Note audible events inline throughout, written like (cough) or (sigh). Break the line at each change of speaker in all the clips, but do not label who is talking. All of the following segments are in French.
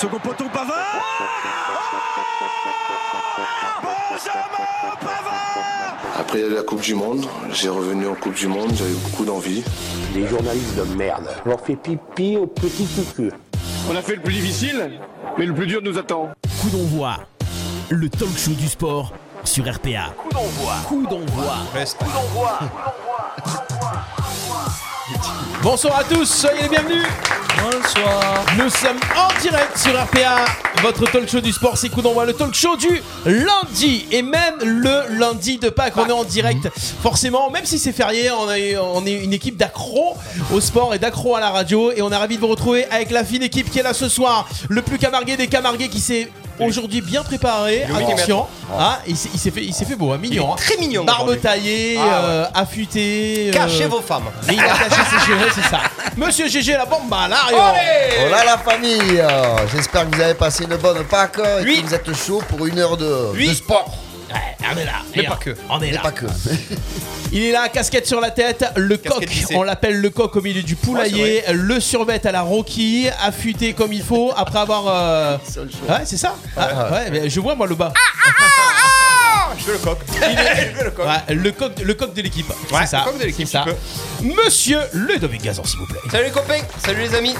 Second poteau, Pavard Benjamin Pavard
Après la Coupe du Monde, j'ai revenu en Coupe du Monde, j'avais beaucoup d'envie.
Les journalistes de merde. On leur fait pipi au petit cucu.
On a fait le plus difficile, mais le plus dur nous attend.
Coup d'envoi, le talk show du sport sur RPA. Coup d'envoi. Coup d'envoi.
Bonsoir à tous, soyez les bienvenus. Bonsoir. Nous sommes en direct sur RPA. Votre talk show du sport, c'est coup d'envoi. Le talk show du lundi et même le lundi de Pâques. On est en direct, forcément. Même si c'est férié, on est, une équipe d'accros au sport et d'accros à la radio. Et on est ravis de vous retrouver avec la fine équipe qui est là ce soir. Le plus camargué des camargués qui s'est aujourd'hui bien préparé. Attention, ah, il s'est fait, il s'est fait beau, hein, mignon. hein.
Très mignon.
Barbe
aujourd'hui.
taillée,
Ah ouais.
euh, affûtée. euh,
Cachez vos femmes.
et il a caché ses cheveux, c'est ça. Monsieur GG, la bombe à l'arrière.
Voilà la famille, euh, j'espère que vous avez passé une bonne Pâques et
Oui.
que vous êtes chaud pour une heure de,
Oui.
de sport.
Ouais, on est là.
Mais pas que.
On est là.
pas que. (laughs)
Il est là, casquette sur la tête, le
Casquette
coq, on l'appelle le coq au milieu du poulailler, le survêt à la Rocky, affûté comme il faut, après avoir... euh, Ouais, c'est ça Ah, ouais, mais je vois moi le bas.
Ah, Je veux le coq. (laughs) Je veux le coq.
Ouais, le coq, le coq de l'équipe.
Ouais,
c'est ça.
le coq de l'équipe,
ça.
tu
Monsieur Ludovic Gazan, s'il vous plaît.
Salut les copains, salut les amis.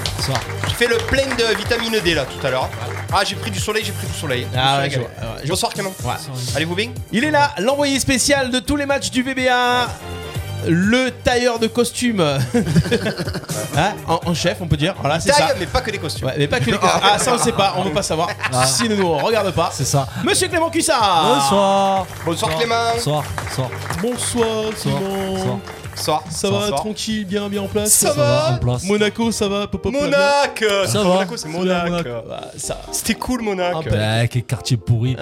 J'ai fait le plein de vitamine D là tout à l'heure. Ah j'ai pris du soleil, j'ai pris du soleil.
Ah ouais, je
régalé.
vois, ouais, je-
Bonsoir Clément.
Ouais.
Allez-vous bien
Il est là, l'envoyé spécial de tous les matchs du VBA. Le tailleur de costume. (laughs) Hein, en, en chef, on peut dire. Voilà, c'est ça.
Mais pas que des costumes.
Ouais, mais pas que les costumes. Ah, ça on sait pas, on veut pas savoir. Si nous on regarde pas.
C'est ça.
Monsieur Clément Cussard.
Bonsoir.
Bonsoir Clément.
Bonsoir. Bonsoir.
Bonsoir Clément.
Bonsoir.
Bonsoir.
Ça va, tranquille, bien, bien en place.
Ça
Ça va en
va
place.
Monaco, ça va, pop, pop,
Monac
Ça va.
Monaco c'est. Monac.
Monaco. Ah, ça.
C'était cool Monac.
Un peu.
Ouais, quel quartier pourri.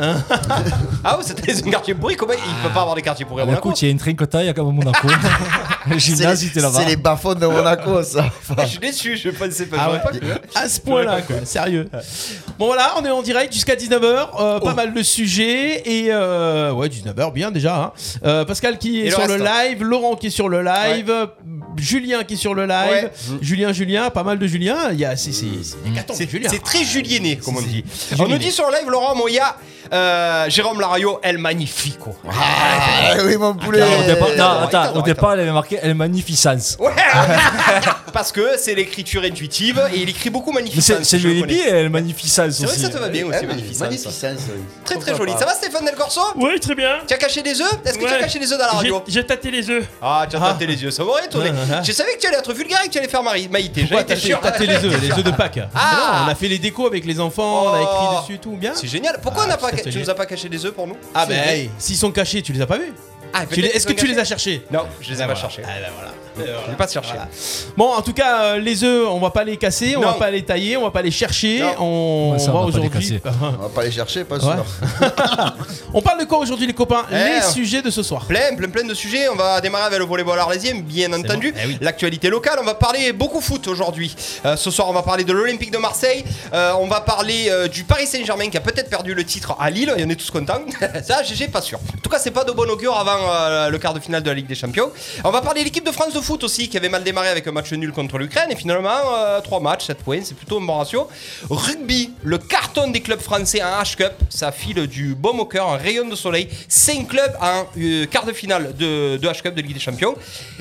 Ah ouais c'était (laughs) un quartier pourri, comment il peut pas avoir des quartiers pourris à
Ah, bah,
Monaco
écoute, il y a une trinquetaille comme à Monaco. (laughs) Gymnase, était là-bas.
c'est les bas-fonds de Monaco, ça. (laughs)
Ah, Je suis déçu, je pensais pas.
Ah ouais.
pas cru.
À ce point-là, quoi, sérieux. Bon voilà, on est en direct jusqu'à 19h,
Oh.
pas mal de sujets et euh, ouais 19h bien déjà. hein. Euh, Pascal qui est sur le
reste.
live, Laurent qui est sur le live, Julien qui est sur le live,
Ouais.
Julien Julien, pas mal de Julien. Il y a c'est c'est c'est
très julienné, comme on dit. On nous dit sur le live, Laurent Moya, euh, Jérôme Larario, El Magnifico.
Ah oui, mon poulet.
Non, au départ, non,
Attends,
au départ, elle avait marqué Elle magnificence.
Ouais, (laughs) parce que c'est l'écriture intuitive et il écrit beaucoup
Mais
magnificence.
c'est c'est joli bien, Elle magnificence
C'est vrai que
aussi.
ça te va bien aussi,
Eh,
magnificence.
Magnificence, oui.
Très très joli. Ça va Stéphane Del Corso?
Oui, très bien.
Tu as caché des œufs? Est-ce que tu as caché des œufs dans la radio?
J'ai tâté les œufs.
Ah, tu as
Ah.
tâté les yeux, ça m'aurait étonné.
Ouais, ouais, ouais.
Je savais que tu allais être vulgaire et que tu allais faire Marie, Maïté.
Tâter,
sûr.
tâter les œufs, les œufs de Pâques
Ah.
On a fait les décos avec les enfants, on a
Oh.
écrit dessus et tout, bien.
C'est génial. Pourquoi on n'a
Ah,
pas, tu nous as pas caché des œufs pour nous
Ah
C'est
ben hey, s'ils sont cachés, tu les as pas vus
Ah,
Tu les-
peut-être
Est-ce que
qu'ils
tu les as cherchés
Non, je les ai
Ah,
pas cherchés.
Ah ben voilà.
Je vais pas te chercher.
Voilà. Bon, en tout cas, euh, les œufs, on va pas les casser, on
Non.
va pas les tailler, on va pas les chercher.
Non.
On,
Ouais, ça,
on va
on va pas les
aujourd'hui. (laughs)
On va pas les chercher, pas
Ouais.
sûr. (laughs)
on parle de quoi aujourd'hui, les copains
Eh,
Les sujets de ce soir.
Plein, plein, plein de sujets. On va démarrer avec le volleyball arlésien, bien entendu.
bon. Eh oui.
L'actualité locale. On va parler beaucoup foot aujourd'hui. Euh, ce soir, on va parler de l'Olympique de Marseille. Euh, on va parler euh, du Paris Saint-Germain qui a peut-être perdu le titre à Lille. Et on est tous contents. (laughs) Ça, GG, pas sûr. En tout cas, c'est pas de bon augure avant euh, le quart de finale de la Ligue des Champions. On va parler de l'équipe de France de foot aussi qui avait mal démarré avec un match nul contre l'Ukraine. Et finalement, 3 matchs, 7 points. C'est plutôt un bon ratio. Rugby, le carton des clubs français en H-Cup. Ça file du baume au cœur, un rayon de soleil. 5 clubs en euh, quart de finale de, de H-Cup de Ligue des Champions.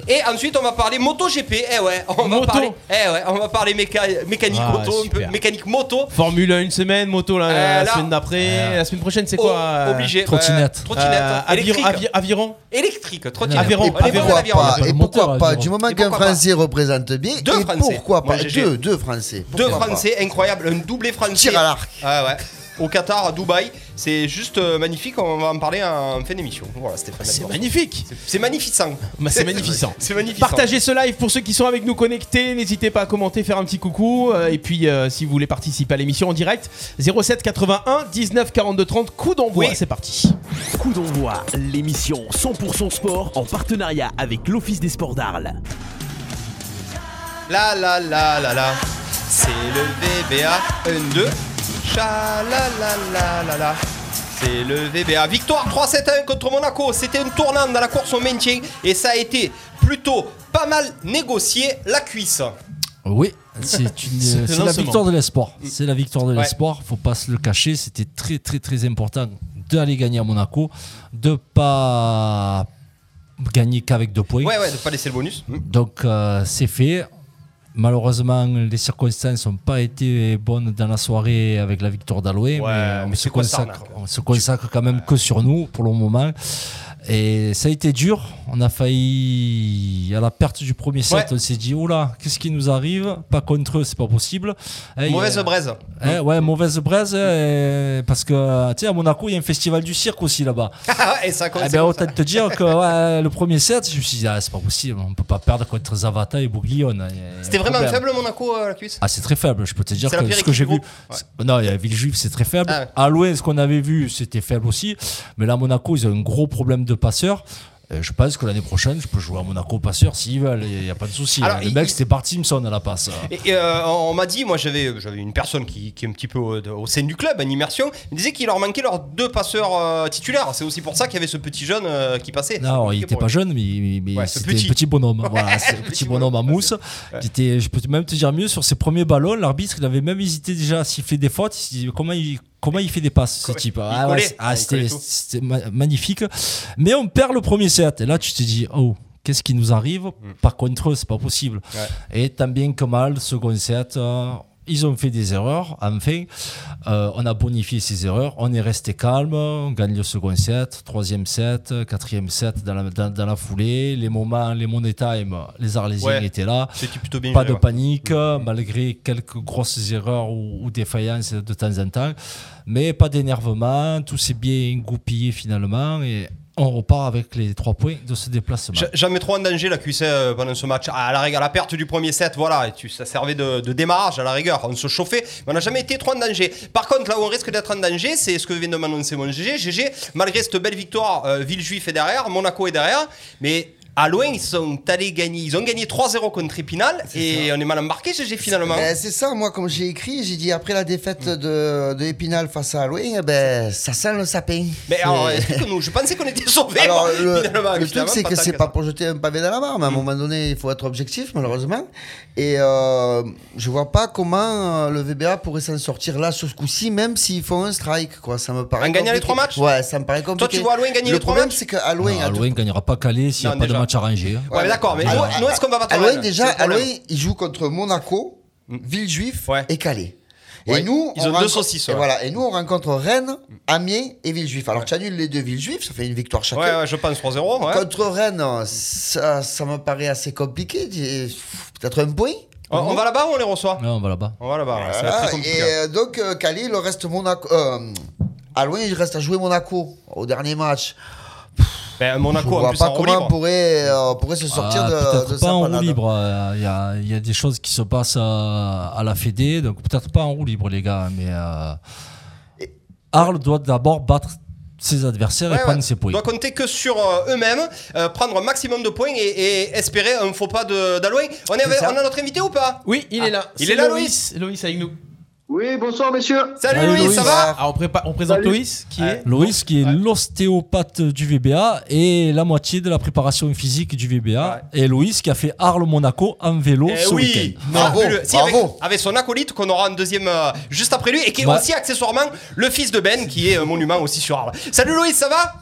Et ensuite, on va parler MotoGP. Eh ouais, on va
Moto.
parler, eh ouais, on va parler méca- mécanique
Ah,
moto, un peu
super.
mécanique moto.
Formule 1 une semaine, moto la,
Euh,
la
là-
semaine d'après. La semaine prochaine, c'est
Oh,
quoi euh,
obligé.
trottinette.
Euh, trottinette.
euh, aviron
électrique. Trottinette.
Aviron,
Et pourquoi pas,
pas.
Du moment qu'un Français représente bien,
Deux
et
Français.
pourquoi
Moi,
pas
GG.
Deux, deux Français.
Deux
Pourquoi pas
Français, incroyable, un doublé français.
Tir à l'arc.
Ah ouais. Au Qatar, à Dubaï, c'est juste euh, magnifique. On va en parler en fin d'émission. Voilà, Stéphane.
C'est magnifique
C'est- C'est magnifiquant.
Bah, C'est magnificent. (laughs)
C'est magnifique.
Partagez ce live pour ceux qui sont avec nous connectés. N'hésitez pas à commenter, faire un petit coucou. Euh, et puis, euh, si vous voulez participer à l'émission en direct, 07 81 19 42 30. Coup d'envoi.
Oui.
C'est parti.
Coup d'envoi, l'émission 100% sport en partenariat avec l'Office des sports d'Arles.
La la la la la. C'est le VBA 1 2. Cha la la la la la. C'est le VBA. Victoire 3-7-1 contre Monaco. C'était une tournante dans la course au maintien et ça a été plutôt pas mal négocié la cuisse.
Oui, c'est la victoire de l'espoir. C'est la victoire de
Ouais.
l'espoir. Faut pas se le cacher. C'était très très très important d'aller gagner à Monaco, de pas gagner qu'avec deux points.
Ouais, ouais, de pas laisser le bonus. Mm.
Donc euh, c'est fait. Malheureusement, les circonstances n'ont pas été bonnes dans la soirée avec la victoire
Ouais,
mais on se, consacre,
arnaque
on se consacre quand même que sur nous pour le moment. Et ça a été dur. On a failli, à la perte du premier set,
Ouais.
on s'est dit, oula, qu'est-ce qui nous arrive? Pas contre eux, c'est pas possible. Eh,
Mauvaise
a-
braise.
eh, ouais, mauvaise braise, eh, parce que tu sais, à Monaco, il y a un festival du cirque aussi là-bas. (laughs)
Et ça
Eh
commence.
ben, autant te dire que ouais, le premier set, je me suis dit, ah, c'est pas possible, on peut pas perdre contre Zavata et Bouglione.
C'était vraiment faible Monaco euh, la cuisse?
Ah, c'est très faible, je peux te dire que ce que j'ai vu. Non, il y a Villejuif, c'est très faible.
Ah.
À loin, ce qu'on avait vu, c'était faible aussi. Mais là, Monaco, ils ont un gros problème de passeurs. Euh, je pense que l'année prochaine, je peux jouer à Monaco passeur s'ils veulent, il n'y a pas de souci.
Alors,
Le mec, c'était Bart Simpson à la passe.
Et, et, euh, on m'a dit, moi j'avais une personne qui, qui est un petit peu au, sein du club, en immersion, il me disait qu'il leur manquait leurs deux passeurs euh, titulaires. C'est aussi pour ça qu'il y avait ce petit jeune qui passait.
Non, il
compliqué
était
pour
pas jeune, mais, mais
Ouais,
c'était
petit.
un petit bonhomme. Voilà, c'est un petit bonhomme à mousse. qui était, je peux même te dire mieux, sur ses premiers ballons, l'arbitre, il avait même hésité déjà à siffler des fautes. Il comment il, comment il fait des passes, ce type Ah,
collait.
ouais, ah,
Ah,
c'était magnifique. Mais on perd le premier set. Et là, tu te dis, oh. Qu'est-ce qui nous arrive? Par contre, c'est pas possible.
Ouais.
Et tant bien que mal, second set, euh, ils ont fait des erreurs. Enfin, Euh, on a bonifié ces erreurs. On est resté calme. On gagne le second set, troisième set, quatrième set dans la, dans, dans la foulée. Les moments, les money time, les Arlésiens
Ouais.
étaient là.
C'était plutôt bien
Pas de
ouais.
panique, malgré quelques grosses erreurs ou, ou défaillances de temps en temps. Mais pas d'énervement. Tout s'est bien goupillé finalement. Et on repart avec les trois points de ce déplacement.
Ja- Jamais trop en danger la QC euh, pendant ce match. À la, rigueur, la perte du premier set, voilà, ça servait de, de démarrage à la rigueur. On se chauffait, mais on n'a jamais été trop en danger. Par contre, là où on risque d'être en danger, c'est ce que vient de m'annoncer mon GG. GG, malgré cette belle victoire, euh, Villejuif est derrière, Monaco est derrière, mais. À loin, ils sont allés gagner. Ils ont gagné 3-0 contre Épinal et on est mal embarqué, GG, finalement.
Ben, c'est ça, moi, comme j'ai écrit, j'ai dit après la défaite de, de Épinal face à eh ben, ça sent le sapin.
Mais
C'est-
alors, explique-nous, je pensais qu'on était sauvés.
Alors,
moi,
le,
finalement,
le truc, c'est que c'est pas pour jeter un pavé dans la mare, mais à un moment donné, il faut être objectif, malheureusement. Et euh, je vois pas comment euh, le VBA pourrait s'en sortir là sur ce coup-ci, même s'ils font un strike, quoi. Ça me paraît.
En gagnant les trois matchs
Ouais, ça me paraît compliqué.
tu vois Alouin gagner
le
les trois
problème,
matchs
c'est qu'à Alouin,
Non,
à
Alouin ne gagnera pas calé s'il n'y a pas de match arrangé. hein.
Ouais, mais d'accord, mais
Alors,
nous, nous, est-ce qu'on va battre
Alouin,
Rennes
déjà. Alouin, il joue contre Monaco, Villejuif
Ouais.
et Calais.
Ouais.
Et nous,
Ils
on
ont deux saucisses,
Et voilà. Et nous, on rencontre Rennes, Amiens et Villejuif. Alors, tu annules les deux Villejuif, ça fait une victoire chacun.
Ouais, ouais, je pense 3-0. Ouais.
Contre Rennes, ça, ça me paraît assez compliqué. Peut-être un point.
On, on va là-bas ou on les reçoit
Non, on va là-bas.
On va là-bas, ouais,
et euh, donc, euh, Calais, il reste Monaco. Euh, Alouin, il reste à jouer Monaco au dernier match.
Ben,
Je
Monaco, en
vois
plus,
pas
en
comment on pourrait, euh, pourrait se sortir
Ah,
de,
peut-être
de
pas
sa
en roue libre. euh, Il y, a, il y a des choses qui se passent euh, à la Fédé, donc peut-être pas en roue libre, les gars. Mais euh, Arles doit d'abord battre ses adversaires
Ouais,
et prendre
ouais.
ses points.
doit compter que sur euh, eux-mêmes, euh, prendre un maximum de points et, et espérer un faux pas de- d'Alouin. On, on a notre invité ou pas?
Oui, il est là.
il est là,
Loïs. Loïs avec nous.
Oui, bonsoir messieurs.
Salut,
Salut,
Louis,
Louis.
ça va
Ah, on, prépa- on présente
Salut.
Loïs qui est.
Loïs, qui est l'ostéopathe du VBA et la moitié de la préparation physique du VBA. Et Loïs, qui a fait Arles-Monaco en vélo
Eh
ce
oui,
week-end.
Bravo,
fabuleux. Si, avec,
bravo.
avec son acolyte qu'on aura un deuxième euh, juste après lui et qui est
Ouais.
aussi accessoirement le fils de Ben qui est un monument aussi sur Arles. Salut Louis, ça va?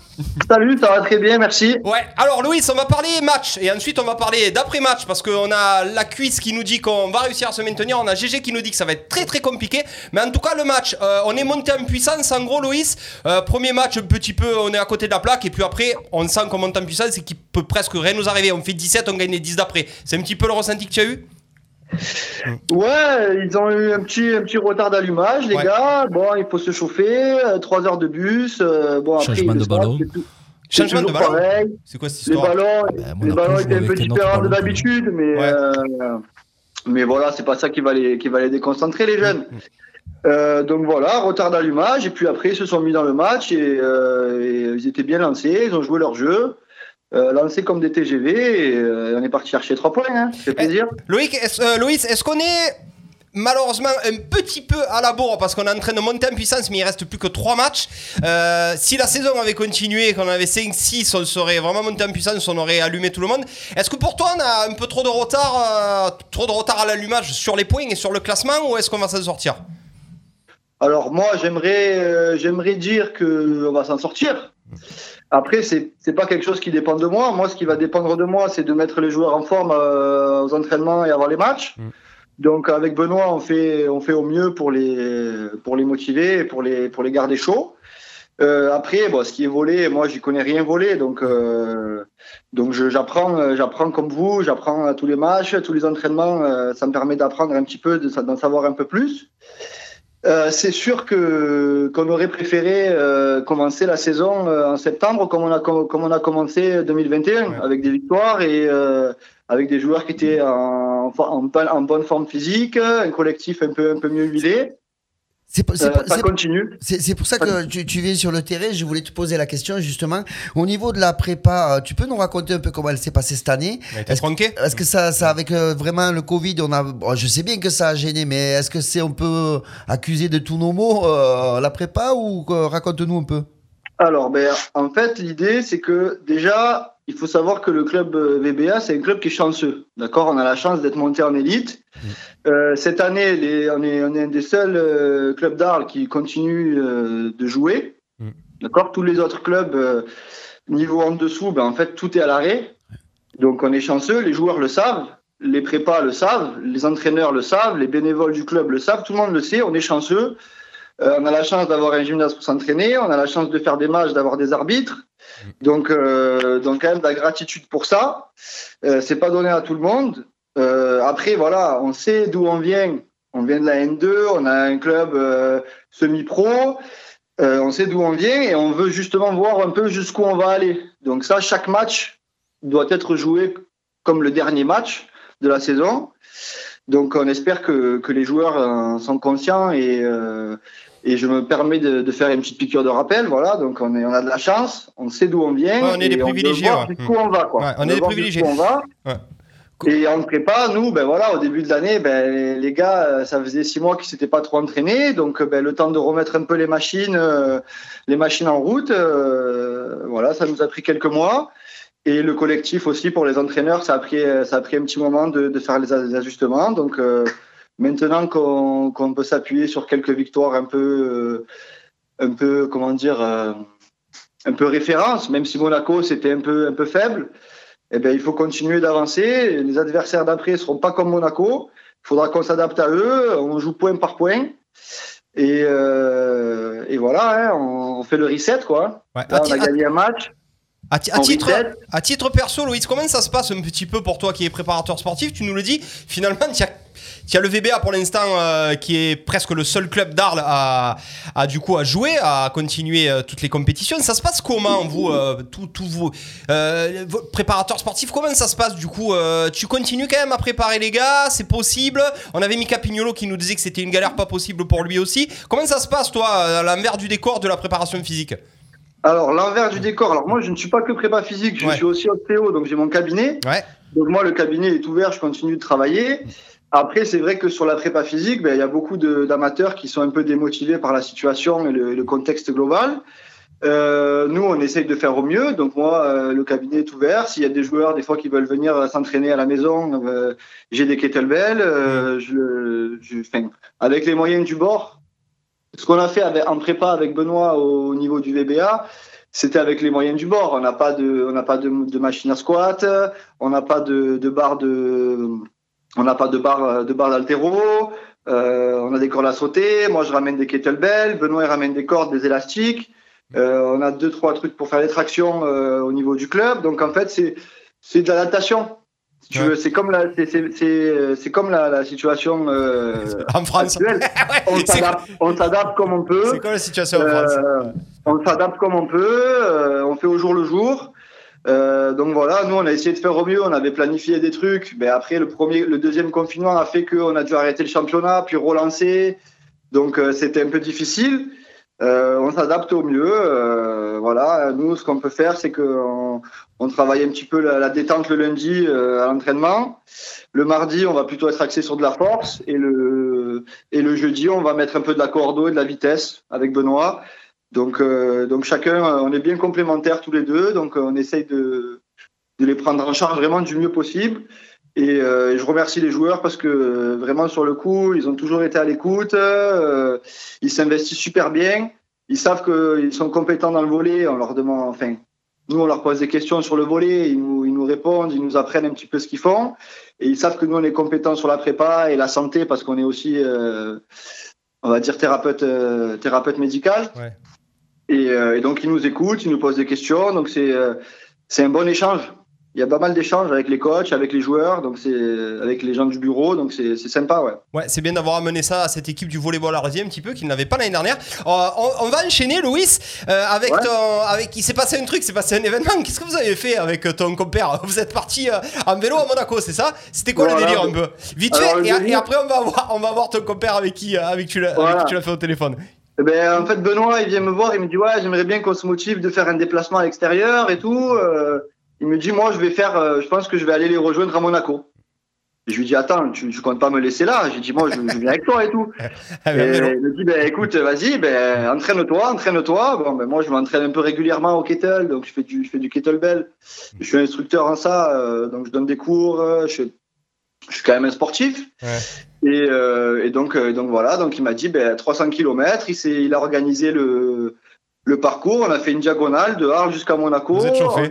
Salut, ça va très bien, merci.
Ouais, alors Louis, on va parler match et ensuite on va parler d'après-match parce qu'on a la cuisse qui nous dit qu'on va réussir à se maintenir, on a GG qui nous dit que ça va être très très compliqué, mais en tout cas le match, euh, on est monté en puissance en gros Loïs, Euh, premier match un petit peu on est à côté de la plaque et puis après on sent qu'on monte en puissance et qu'il peut presque rien nous arriver, on fait 17, on gagne les 10 d'après, c'est un petit peu le ressenti que tu as eu?
Ouais, ils ont eu un petit, un petit retard d'allumage, les
Ouais.
gars. Bon, il faut se chauffer, 3 heures de bus. euh, bon, après,
Changement de ballon.
Changement de ballon. C'est quoi cette
Les
histoire?
ballons,
Ben,
les ballons
joue
étaient un peu différents de d'habitude, mais,
Ouais.
Mais voilà, c'est pas ça qui va les, qui va les déconcentrer, les jeunes. Euh, donc voilà, retard d'allumage, et puis après ils se sont mis dans le match et, euh, et ils étaient bien lancés, ils ont joué leur jeu, euh, lancés comme des TGV, et on est parti chercher trois points, hein, ça fait plaisir.
Loïc, est-ce- Loïs, est-ce qu'on est malheureusement un petit peu à la bourre parce qu'on est en train de monter en puissance, mais il reste plus que 3 matchs. Euh, si la saison avait continué, qu'on avait 5-6, on serait vraiment monté en puissance, on aurait allumé tout le monde. Est-ce que pour toi, on a un peu trop de retard, euh, trop de retard à l'allumage sur les points et sur le classement, ou est-ce qu'on va s'en sortir?
Alors moi, j'aimerais, euh, j'aimerais dire que on va s'en sortir. Après, c'est c'est pas quelque chose qui dépend de moi. Moi, ce qui va dépendre de moi, c'est de mettre les joueurs en forme euh, aux entraînements et avant les matchs. Donc, avec Benoît, on fait on fait au mieux pour les pour les motiver, et pour les pour les garder chauds. Euh, après, bon, ce qui est volé, moi, j'y connais rien volé, donc euh, donc j'apprends j'apprends comme vous, j'apprends à tous les matchs, tous les entraînements. euh, ça me permet d'apprendre un petit peu, de- d'en savoir un peu plus. Euh, c'est sûr que qu'on aurait préféré euh, commencer la saison euh, en septembre comme on a com- comme on a commencé 2021 avec des victoires et euh, avec des joueurs qui étaient en, en, en bonne forme physique, un collectif un peu un peu mieux huilé.
C'est c'est
Euh, ça
c'est-
continue.
C'est c'est pour ça que tu, tu viens sur le terrain. Je voulais te poser la question justement. Au niveau de la prépa, euh, tu peux nous raconter un peu comment elle s'est passée cette année? Est-ce que, est-ce que ça, ça avec euh, vraiment le Covid, on a, bon, je sais bien que ça a gêné, mais est-ce que c'est on peut accuser de tous nos maux euh, la prépa ou euh, raconte-nous un peu.
Alors, ben, en fait, l'idée, c'est que déjà, il faut savoir que le club euh, VBA, c'est un club qui est chanceux. D'accord? On a la chance d'être monté en élite. Euh, cette année, les- on, est, on est un des seuls euh, clubs d'Arles qui continue euh, de jouer. D'accord? Tous les autres clubs, euh, niveau en dessous, ben, en fait, tout est à l'arrêt. Donc, on est chanceux. Les joueurs le savent. Les prépas le savent. Les entraîneurs le savent. Les bénévoles du club le savent. Tout le monde le sait. On est chanceux. Euh, on a la chance d'avoir un gymnase pour s'entraîner, on a la chance de faire des matchs, d'avoir des arbitres. Donc, euh, donc quand même la gratitude pour ça. Euh, c'est pas donné à tout le monde. Euh, après, voilà, on sait d'où on vient. On vient de la N2, on a un club euh, semi-pro. On sait d'où on vient et on veut justement voir un peu jusqu'où on va aller. Donc ça, chaque match doit être joué comme le dernier match de la saison. Donc on espère que, que les joueurs euh, sont conscients et, et je me permets de, de faire une petite piqûre de rappel. Voilà, donc on, est, on a de la chance, on sait d'où on vient.
Ouais, on est des privilégiés,
voir
ouais.
on va. Quoi.
Ouais, on est des privilégiés.
on va. Et en prépa, nous, ben voilà, au début de l'année, ben, les gars, euh, ça faisait six mois qu'ils s'étaient pas trop entraînés, donc ben, le temps de remettre un peu les machines, euh, les machines en route, euh, voilà, ça nous a pris quelques mois. Et le collectif aussi pour les entraîneurs, ça a pris, ça a pris un petit moment de, de faire les, ajustements. Donc euh, maintenant qu'on peut s'appuyer sur quelques victoires un peu, euh, un peu, comment dire, euh, un peu référence, même si Monaco c'était un peu, un peu faible. Eh ben, il faut continuer d'avancer. Les adversaires d'après ne seront pas comme Monaco. Il faudra qu'on s'adapte à eux. On joue point par point. Et, euh, et voilà, hein, on, on fait le reset. Quoi.
Ouais,
Là,
à
on a gagné un match.
À, titre, à titre perso, Loïs, comment ça se passe un petit peu pour toi qui es préparateur sportif? Tu nous le dis, finalement, tu as, as le VBA pour l'instant euh, qui est presque le seul club d'Arles à, à, du coup à jouer, à continuer euh, toutes les compétitions. Ça se passe comment, vous, euh, tous vos euh, vos préparateurs sportifs Comment ça se passe du coup Tu continues quand même à préparer les gars C'est possible? On avait Mika Pignolo qui nous disait que c'était une galère pas possible pour lui aussi. Comment ça se passe, toi, à l'envers du décor de la préparation physique?
Alors, l'envers du décor. Alors, moi, je ne suis pas que prépa physique. Je suis aussi ostéo, donc j'ai mon cabinet. Donc, moi, le cabinet est ouvert. Je continue de travailler. Après, c'est vrai que sur la prépa physique, ben, il y a beaucoup d'amateurs qui sont un peu démotivés par la situation et le, le contexte global. Euh, nous, on essaye de faire au mieux. Donc moi, euh, le cabinet est ouvert. S'il y a des joueurs, des fois, qui veulent venir euh, s'entraîner à la maison, euh, j'ai des kettlebells. euh, je, avec les moyens du bord, ce qu'on a fait en prépa avec Benoît au niveau du VBA, c'était avec les moyens du bord. On n'a pas de, on n'a pas de, machine à squat, on n'a pas de, de barre de, on n'a pas de de d'altéro. euh, on a des cordes à sauter. Moi, je ramène des kettlebells. Benoît, il ramène des cordes, des élastiques. Euh, on a deux, trois trucs pour faire les tractions euh, au niveau du club. Donc, en fait, c'est, c'est de l'adaptation. Si tu veux, c'est comme la, c'est, c'est, c'est, c'est comme la, la situation euh, (laughs)
en France.
actuelle. (laughs) on, s'adapte, comme on peut.
C'est quoi la situation en France
Euh, On s'adapte comme on peut. euh, on fait au jour le jour. Donc voilà, nous on a essayé de faire au mieux, on avait planifié des trucs, mais après le premier, le deuxième confinement a fait qu'on a dû arrêter le championnat, puis relancer, donc c'était un peu difficile. Euh, on s'adapte au mieux. Euh, voilà, nous, ce qu'on peut faire, c'est qu'on on travaille un petit peu la, la détente le lundi euh, à l'entraînement. Le mardi, on va plutôt être axé sur de la force. Et le, et le jeudi, on va mettre un peu de la cordeau et de la vitesse avec Benoît. Donc, donc chacun, on est bien complémentaires tous les deux. Donc, on essaye de, de les prendre en charge vraiment du mieux possible. Et euh, je remercie les joueurs parce que euh, vraiment sur le coup, ils ont toujours été à l'écoute. euh, ils s'investissent super bien. Ils savent qu'ils sont compétents dans le volet. On leur demande, enfin, nous on leur pose des questions sur le volet, ils nous, ils nous répondent, ils nous apprennent un petit peu ce qu'ils font. Et ils savent que nous on est compétents sur la prépa et la santé parce qu'on est aussi, euh, on va dire thérapeute, thérapeute médical.
Ouais.
Et, et donc ils nous écoutent, ils nous posent des questions. Donc c'est, c'est un bon échange. Il y a pas mal d'échanges avec les coachs, avec les joueurs, donc c'est avec les gens du bureau, donc c'est c'est sympa, ouais.
Ouais, c'est bien d'avoir amené ça à cette équipe du volleyball arrosé un petit peu qu'ils n'avaient pas l'année dernière. Euh, on, on va enchaîner, Louis, euh, avec
Ouais.
ton, avec. Il s'est passé un truc, c'est passé un événement. Qu'est-ce que vous avez fait avec ton compère? (laughs) Vous êtes parti euh, en vélo à Monaco, c'est ça? C'était quoi le délire un peu? Vite
Alors,
fait, et,
délire-
et après on va voir, on va voir ton compère avec qui, euh, avec tu l'as,
Voilà.
qui tu l'as fait au téléphone.
Eh ben, en fait, Benoît, il vient me voir, il me dit ouais, j'aimerais bien qu'on se motive de faire un déplacement à l'extérieur et tout. Euh, il me dit moi, je vais faire, euh, je pense que je vais aller les rejoindre à Monaco. Et je lui dis attends, tu, tu comptes pas me laisser là? J'ai dit moi, je, je viens avec toi et tout. (laughs)
Ah,
et il me dit ben écoute, vas-y, ben entraîne-toi, entraîne-toi. Bon, ben moi, je m'entraîne un peu régulièrement au kettle, donc je fais du, je fais du kettlebell. Je suis instructeur en ça, euh, donc je donne des cours. euh, je, je suis quand même un sportif.
Ouais.
Et, euh, et donc, donc voilà, donc il m'a dit ben, 300 km, il, il a organisé le, le parcours, on a fait une diagonale de Arles jusqu'à Monaco.
Vous êtes chauffé.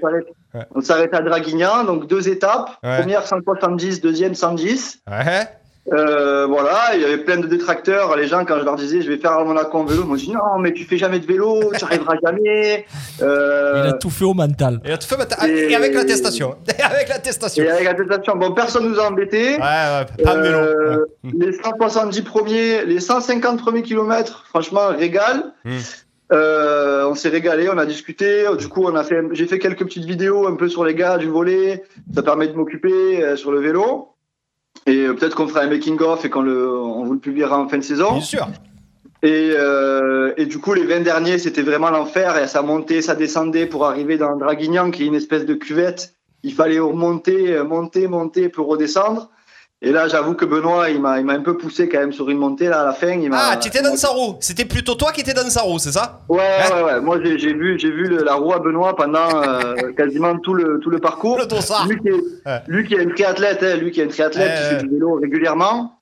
On s'arrête-
Ouais.
À Draguignan, donc deux étapes.
Ouais.
Première 170, deuxième 110.
Ouais.
Euh, voilà, il y avait plein de détracteurs. Les gens, quand je leur disais je vais faire à Monaco en vélo, ils m'ont dit non, mais tu fais jamais de vélo, tu arriveras jamais. Euh,
Il a tout fait au mental.
Et, tu fais ma- et avec l'attestation. (laughs) avec l'attestation.
et avec l'attestation, bon, personne nous a embêtés.
Ouais, ouais, pas de vélo.
Euh,
Ouais.
Les 170 premiers, les 150 premiers kilomètres, franchement, régal.
Mm.
Euh, on s'est régalé, on a discuté. Du coup, on a fait, j'ai fait quelques petites vidéos un peu sur les gars du volet. Ça permet de m'occuper euh, sur le vélo. Et euh, peut-être qu'on fera un making of et qu'on le, on vous le publiera en fin de saison.
Bien sûr.
Et, euh, et du coup, les 20 derniers, c'était vraiment l'enfer. Et ça montait, ça descendait pour arriver dans Draguignan, qui est une espèce de cuvette. Il fallait remonter, euh, monter, monter pour redescendre. Et là, j'avoue que Benoît, il m'a, il m'a un peu poussé quand même sur une montée là à la fin. Il m'a-
Ah, tu étais dans sa roue. C'était plutôt toi qui étais dans sa roue, c'est ça
Ouais, ouais, ouais. Moi, j'ai, vu, j'ai vu le- la roue à Benoît pendant euh, (laughs) quasiment tout le tout le parcours.
Le.
Lui qui est,
Ouais.
lui qui est un triathlète, hein, lui qui est un triathlète,
Ouais,
qui fait du vélo régulièrement.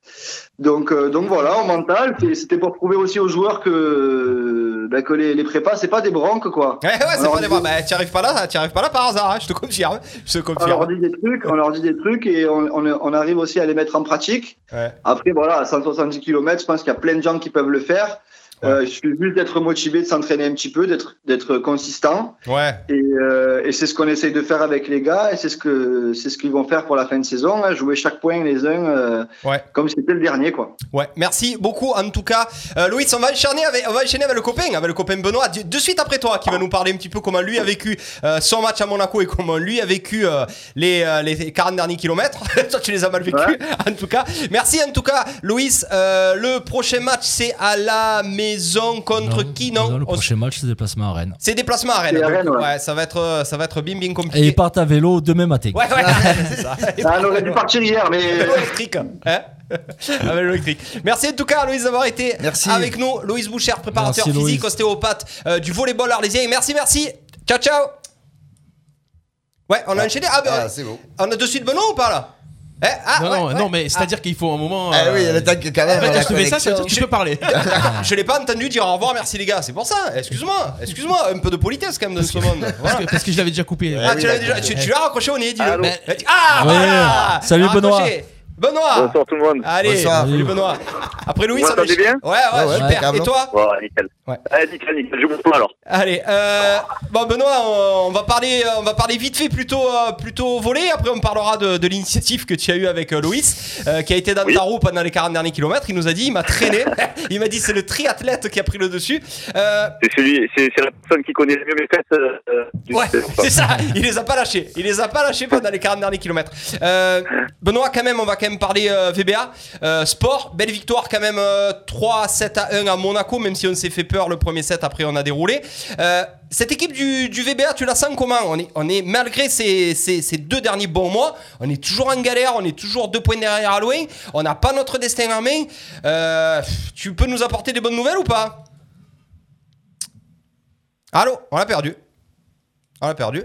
Donc, euh, donc voilà, au mental, c'était pour prouver aussi aux joueurs que, bah, que les, les prépas, c'est pas des branques, quoi.
Ouais, ouais, c'est pas des
coup,
bah, Tu arrives pas là, tu arrives pas là par hasard, hein, je te confirme. Je te
on leur
confirme.
dit des trucs, on leur dit des trucs et on, on, on arrive aussi à les mettre en pratique.
Ouais.
Après, voilà, à 170 km, je pense qu'il y a plein de gens qui peuvent le faire. Euh, il suffit juste d'être motivé, de s'entraîner un petit peu, d'être d'être consistant.
Ouais.
Et, euh, et c'est ce qu'on essaye de faire avec les gars et c'est ce que c'est ce qu'ils vont faire pour la fin de saison, hein, jouer chaque point les uns euh,
Ouais.
comme c'était le dernier, quoi.
Ouais, merci beaucoup en tout cas. Louis, on va enchaîner avec, on va enchaîner avec le copain, avec le copain Benoît, de, suite après toi, qui va nous parler un petit peu comment lui a vécu son match à Monaco et comment lui a vécu les, les 40 derniers kilomètres. (laughs) toi, tu les as mal vécus,
Ouais. (laughs)
en tout cas. Merci en tout cas, Louis. Le prochain match, c'est à la maison contre qui Non,
le
On-
prochain match, c'est déplacement à Rennes.
C'est déplacement à Rennes.
À Rennes, ouais.
ça va être, euh, ça va être bien bien
Et
compliqué.
ils partent à vélo demain matin.
Ouais, ouais, (laughs) c'est ça.
Ah, on aurait dû partir hier, mais (laughs)
Vélo électrique. Hein (laughs) Ah, vélo électrique. Merci en tout cas, Louise, d'avoir été
Merci.
avec nous. Louise Boucher, préparateur
Merci,
physique,
Louise.
ostéopathe euh, du volleyball arlésien. Et Merci, merci. Ciao, ciao. Ouais, on a enchaîné. Ah, bah,
Ah, c'est bon.
on a de suite Benoît ou pas là? Eh, ah,
non,
ouais,
non,
ouais.
non, mais c'est-à-dire qu'il faut un moment.
Ah oui,
euh,
le temps que quand même.
en fait,
la
je ça, ça veut dire
connexion.
que tu peux parler. (laughs)
Je l'ai pas entendu dire au revoir, merci les gars. C'est pour ça. Excuse-moi, excuse-moi. Un peu de politesse quand même dans ce monde.
Parce que, parce que je l'avais déjà coupé.
Ah,
oui,
tu l'as
d'accord.
déjà, tu, tu l'as raccroché au nez, dis-le. Ah,
Ouais.
voilà
Salut,
Raccroché.
Benoît.
Benoît.
Bonsoir tout le monde.
Allez,
Bonsoir.
salut Benoît. Après Louis,
Vous
ça va-
m'entendez bien
Ouais, ouais,
Ouais, ouais,
super. Et
carrément.
toi
Voilà, nickel.
Ouais.
Allez, nickel, nickel. Je vous prends alors.
Allez, euh, bon Benoît, on, on va parler, euh, on va parler vite fait plutôt, euh, plutôt volet. Après, on parlera de, de l'initiative que tu as eu avec euh, Loïs, euh, qui a été dans
Oui.
ta roue pendant les 40 derniers kilomètres. Il nous a dit, il m'a traîné. (laughs) il m'a dit, c'est le triathlète qui a pris le dessus. Euh,
C'est celui, c'est la personne qui connaît le mieux mes fesses.
Ouais, c'est ça. Il les a pas lâchés. Il les a pas lâchés pendant les 40 derniers kilomètres. Euh, Benoît, quand même, on va quand même parler euh, VBA. Euh, sport, belle victoire quand même 3 7 à 1 à Monaco, même si on s'est fait peur le premier set, après on a déroulé. cette équipe du, VBA, tu la sens comment? On est, on est, malgré ces, ces, deux derniers bons mois, on est toujours en galère, on est toujours deux points derrière à on n'a pas notre destin en main. tu peux nous apporter des bonnes nouvelles ou pas? Allô? On l'a perdu. On l'a perdu.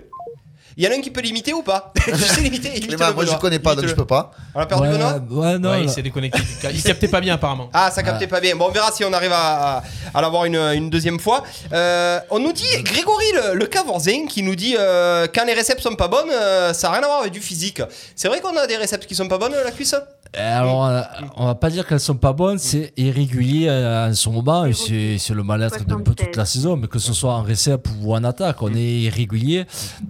Il y en a un qui peut l'imiter ou pas (laughs)
Tu sais limiter Moi je connais pas donc je peux pas.
On l'a perdu
ouais,
Benoît
Ouais, non.
Ouais, il s'est déconnecté. Il captait pas bien apparemment.
Ah, ça captait pas bien. Bon, on verra si on arrive à, à, l'avoir une, une, deuxième fois. Euh, on nous dit, Grégory le, le Cavorzin, qui nous dit euh, quand les récepts sont pas bonnes, euh, ça n'a rien à voir avec du physique. C'est vrai qu'on a des récepts qui sont pas bonnes, la cuisse
alors, on va pas dire qu'elles sont pas bonnes, c'est irrégulier en ce moment, et c'est le mal-être d'un peu toute la saison, mais que ce soit en récep ou en attaque, on est irrégulier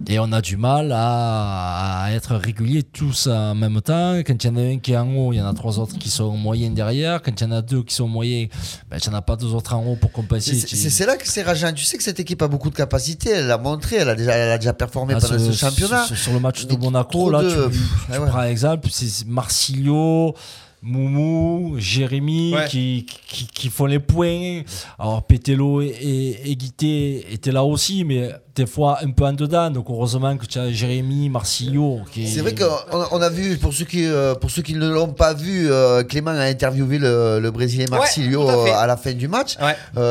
et on a du mal à, être régulier tous en même temps. Quand il y en a un qui est en haut, il y en a trois autres qui sont moyens derrière. Quand il y en a deux qui sont moyens, ben, il n'y en a pas deux autres en haut pour compenser.
C'est là que c'est rageant. Tu sais que cette équipe a beaucoup de capacité, elle l'a montré, elle a déjà, elle a déjà performé ah, pendant ce, championnat.
Sur, le match de Monaco, là, tu, tu prends exemple, c'est Marsilio. Moumou, Jérémy qui, qui, font les points. Alors Pételo et, et, Guité étaient là aussi, mais des fois un peu en dedans. Donc heureusement que tu as Jérémy, Marcillo.
C'est vrai qu'on on a vu, pour ceux qui, euh, pour ceux qui ne l'ont pas vu, euh, Clément a interviewé le, le Brésilien Marcillo euh, à, la fin du match.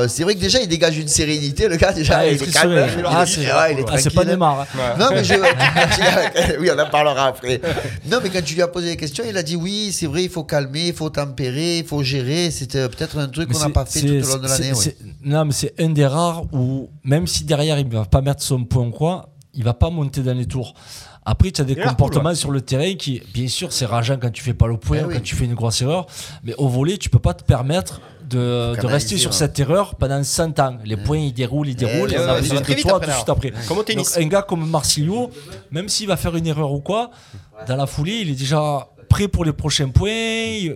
c'est vrai que déjà il dégage une sérénité, le gars déjà. il, est calme.
Ah, c'est pas Neymar.
Hein. Non, mais je, (laughs) (laughs) oui, on en parlera après. Non, mais quand tu lui as posé des questions, il a dit oui, c'est vrai, il faut calmer, il faut tempérer, il faut gérer. C'était peut-être un truc qu'on n'a pas fait tout au long de l'année.
Non, mais c'est un des rares où, même si derrière il ne va pas mettre son point quoi, il va pas monter dans les tours. Après, tu as des comportements sur le terrain qui, bien sûr, c'est rageant quand tu fais pas le point, eh quand tu fais une grosse erreur, mais au volet, tu peux pas te permettre de, de rester sur cette erreur pendant 100 ans. Les points, ils déroulent, ils déroulent, et, on a besoin de toi tout de suite après.
Comme au tennis.
Donc, un gars comme Marsilio, même s'il va faire une erreur ou quoi, dans la foulée, il est déjà prêt pour les prochains points.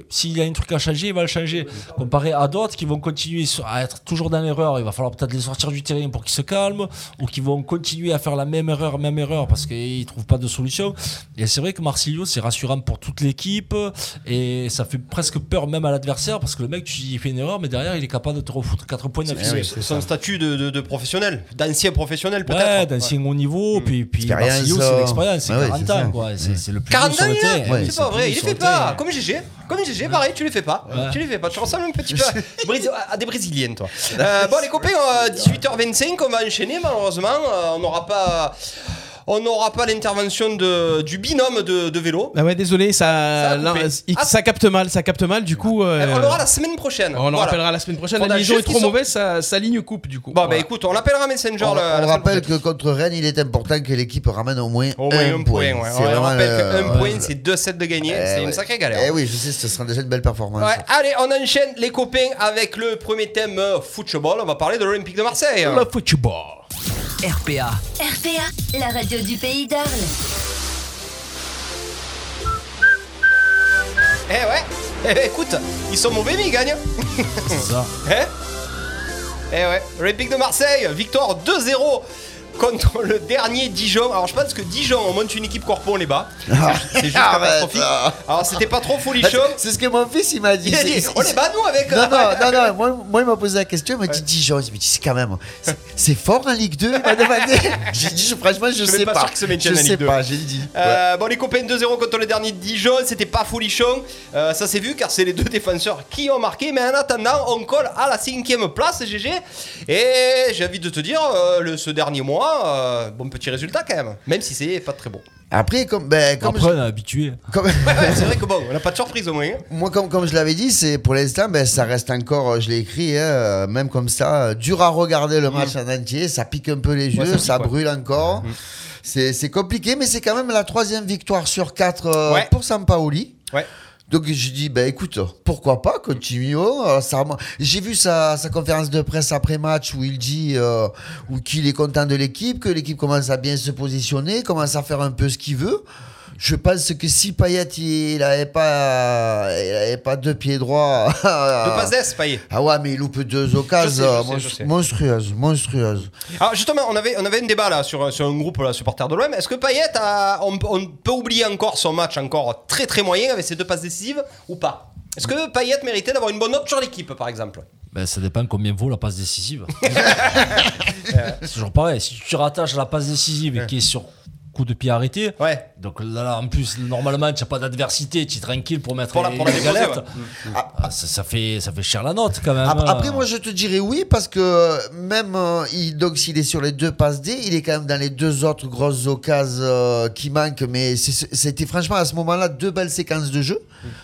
S'il y a un truc à changer, il va le changer. Comparé à d'autres qui vont continuer à être toujours dans l'erreur, il va falloir peut-être les sortir du terrain pour qu'ils se calment, ou qui vont continuer à faire la même erreur, même erreur, parce qu'ils ne trouvent pas de solution. Et c'est vrai que Marsilio, c'est rassurant pour toute l'équipe, et ça fait presque peur même à l'adversaire, parce que le mec, tu dis, il fait une erreur, mais derrière, il est capable de te refoutre 4 points d'affilée.
c'est son statut de, professionnel, d'ancien professionnel peut-être.
Ouais, d'ancien haut niveau, mm. puis, puis Marsilio, c'est l'expérience, c'est 40 ans. C'est le plus
40 ans, c'est pas vrai il les fait pas. Comme GG. Comme GG, pareil, tu les fais pas. Tu les fais pas. Tu ressembles un petit peu à, des Brésiliennes, toi. Euh, bon, les copains, 18h25, euh, on va enchaîner, malheureusement. Euh, on n'aura pas on n'aura pas l'intervention du binôme de, vélo.
Ah ouais, désolé, ça, ah. ça, capte mal, ça capte mal, du coup.
Euh, on l'aura la semaine prochaine.
On le rappellera la semaine prochaine. La liaison est trop mauvaise, sa, ligne coupe, du coup.
Bon, bah écoute, on l'appellera Messenger.
On, on rappelle que contre Rennes, il est important que l'équipe ramène au moins
au moins un, point. On rappelle qu'un point, c'est deux sets de gagner. Eh c'est une sacrée galère.
Eh oui, je sais, ce sera déjà une belle performance.
Allez, on enchaîne les copains avec le premier thème euh, football. On va parler de l'Olympique de Marseille.
Le football.
RPA. RPA, la radio du pays d'Arles.
Eh ouais, eh, écoute, ils sont mauvais mais ils gagnent.
C'est ça. (laughs)
eh Eh ouais, Olympique de Marseille, victoire 2-0 contre le dernier Dijon. Alors je pense que Dijon, on monte une équipe corpo, on les bat. Ah. C'est juste catastrophique. Alors c'était pas trop folichon.
C'est ce que mon fils il m'a dit.
on les bat nous avec.
Non, non, non, non. Moi, moi il m'a posé la question, il m'a dit Dijon. Je me dit c'est quand même. C'est fort en Ligue 2, il m'a demandé. (laughs) J'ai dit franchement, je, je sais pas.
Sûr que je sais pas, j'ai dit. Euh, bon, les copains 2-0 contre le dernier Dijon, c'était pas folichon. Euh, ça s'est vu car c'est les deux défenseurs qui ont marqué. Mais en attendant, on colle à la cinquième place, GG. Et j'ai envie de te dire, euh, ce dernier mois, euh, bon petit résultat quand même, même si c'est pas très bon.
Après, comme, ben, comme
Après, on est habitué. (laughs)
c'est vrai que bon, on n'a pas de surprise au moins. Hein.
Moi, comme, comme je l'avais dit, c'est pour l'instant, ben, ça reste encore, je l'ai écrit, hein, même comme ça, dur à regarder le match en entier, ça pique un peu les yeux, ça, brûle encore. Mm. C'est compliqué, mais c'est quand même la troisième victoire sur quatre euh, pour Sampaoli.
Ouais.
Donc je dis, bah écoute, pourquoi pas, continuons. J'ai vu sa, conférence de presse après match où il dit euh, qu'il est content de l'équipe, que l'équipe commence à bien se positionner, commence à faire un peu ce qu'il veut. Je pense que si Payet il n'avait pas, il pas deux pieds droits.
de passes (laughs) Payet.
Ah ouais, mais il loupe deux occasions monstrueuses, monstrueuses.
Alors justement, on avait, on avait un débat là sur, sur un groupe là, supporter de l'OM. Est-ce que Payet, a, on, peut oublier encore son match encore très très moyen avec ses deux passes décisives ou pas? Est-ce que Payet méritait d'avoir une bonne note sur l'équipe, par exemple?
Ben, ça dépend combien vaut la passe décisive. (laughs) c'est toujours pareil. Si tu rattaches la passe décisive qui est sur coup de pied arrêté,
ouais.
donc là, en plus, normalement, tu n'as pas d'adversité, tu es tranquille pour mettre
Pour la-
les,
pour
les galettes.
ouais.
Ah, ça, ça fait, ça fait cher la note quand même.
Après, après, moi, je te dirais oui, parce que même euh, il, donc s'il est sur les deux passes D, il est quand même dans les deux autres grosses occasions euh, qui manquent. Mais c'était franchement à ce moment-là deux belles séquences de jeu.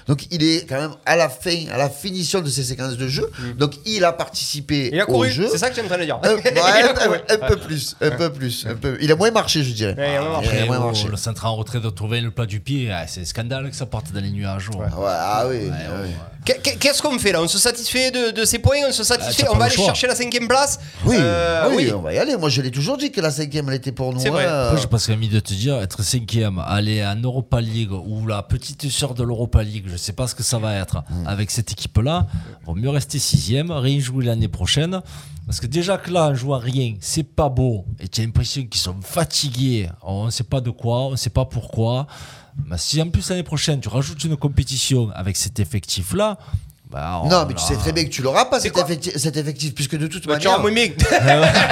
Donc il est quand même à la fin, à la finition de ces séquences de jeu. Donc il a participé
Il a
au
couru,
jeu.
c'est ça que j'aime de dire.
Euh, (laughs) ouais, un, un peu plus, un peu plus, un peu. Il a moins marché, je dirais.
Ouais, marché.
A moins
oh,
marché.
le centre en retrait de trouver le plat du pied, ah, c'est un scandale que ça parte dans les nuages. ouais.
Ouais, ah oui. ah oui.
Qu'est- qu'est- Qu'est-ce qu'on fait là? On se satisfait de, de ces points On se satisfait
Ah, t'as
On va
le
aller
choix.
chercher la cinquième place?
Oui,
Euh,
oui, on va y aller. Moi, je l'ai toujours dit que la cinquième, elle était pour nous.
C'est vrai.
hein.
Après, je pense qu'à de te dire, être cinquième, aller en Europa League ou la petite sœur de l'Europa League, je sais pas ce que ça va être.
Hmm.
Avec cette équipe-là, vaut mieux rester sixième, rien jouer l'année prochaine. Parce que déjà que là, en jouant rien, c'est pas beau. Et tu as l'impression qu'ils sont fatigués. On ne sait pas de quoi, on ne sait pas pourquoi. Mais si en plus l'année prochaine, tu rajoutes une compétition avec cet effectif-là, bah,
Non,
on
mais tu
a-
sais très bien que tu l'auras pas cet effectif, cet effectif, puisque de toute
Bah, tu
manière.
auras moins bien.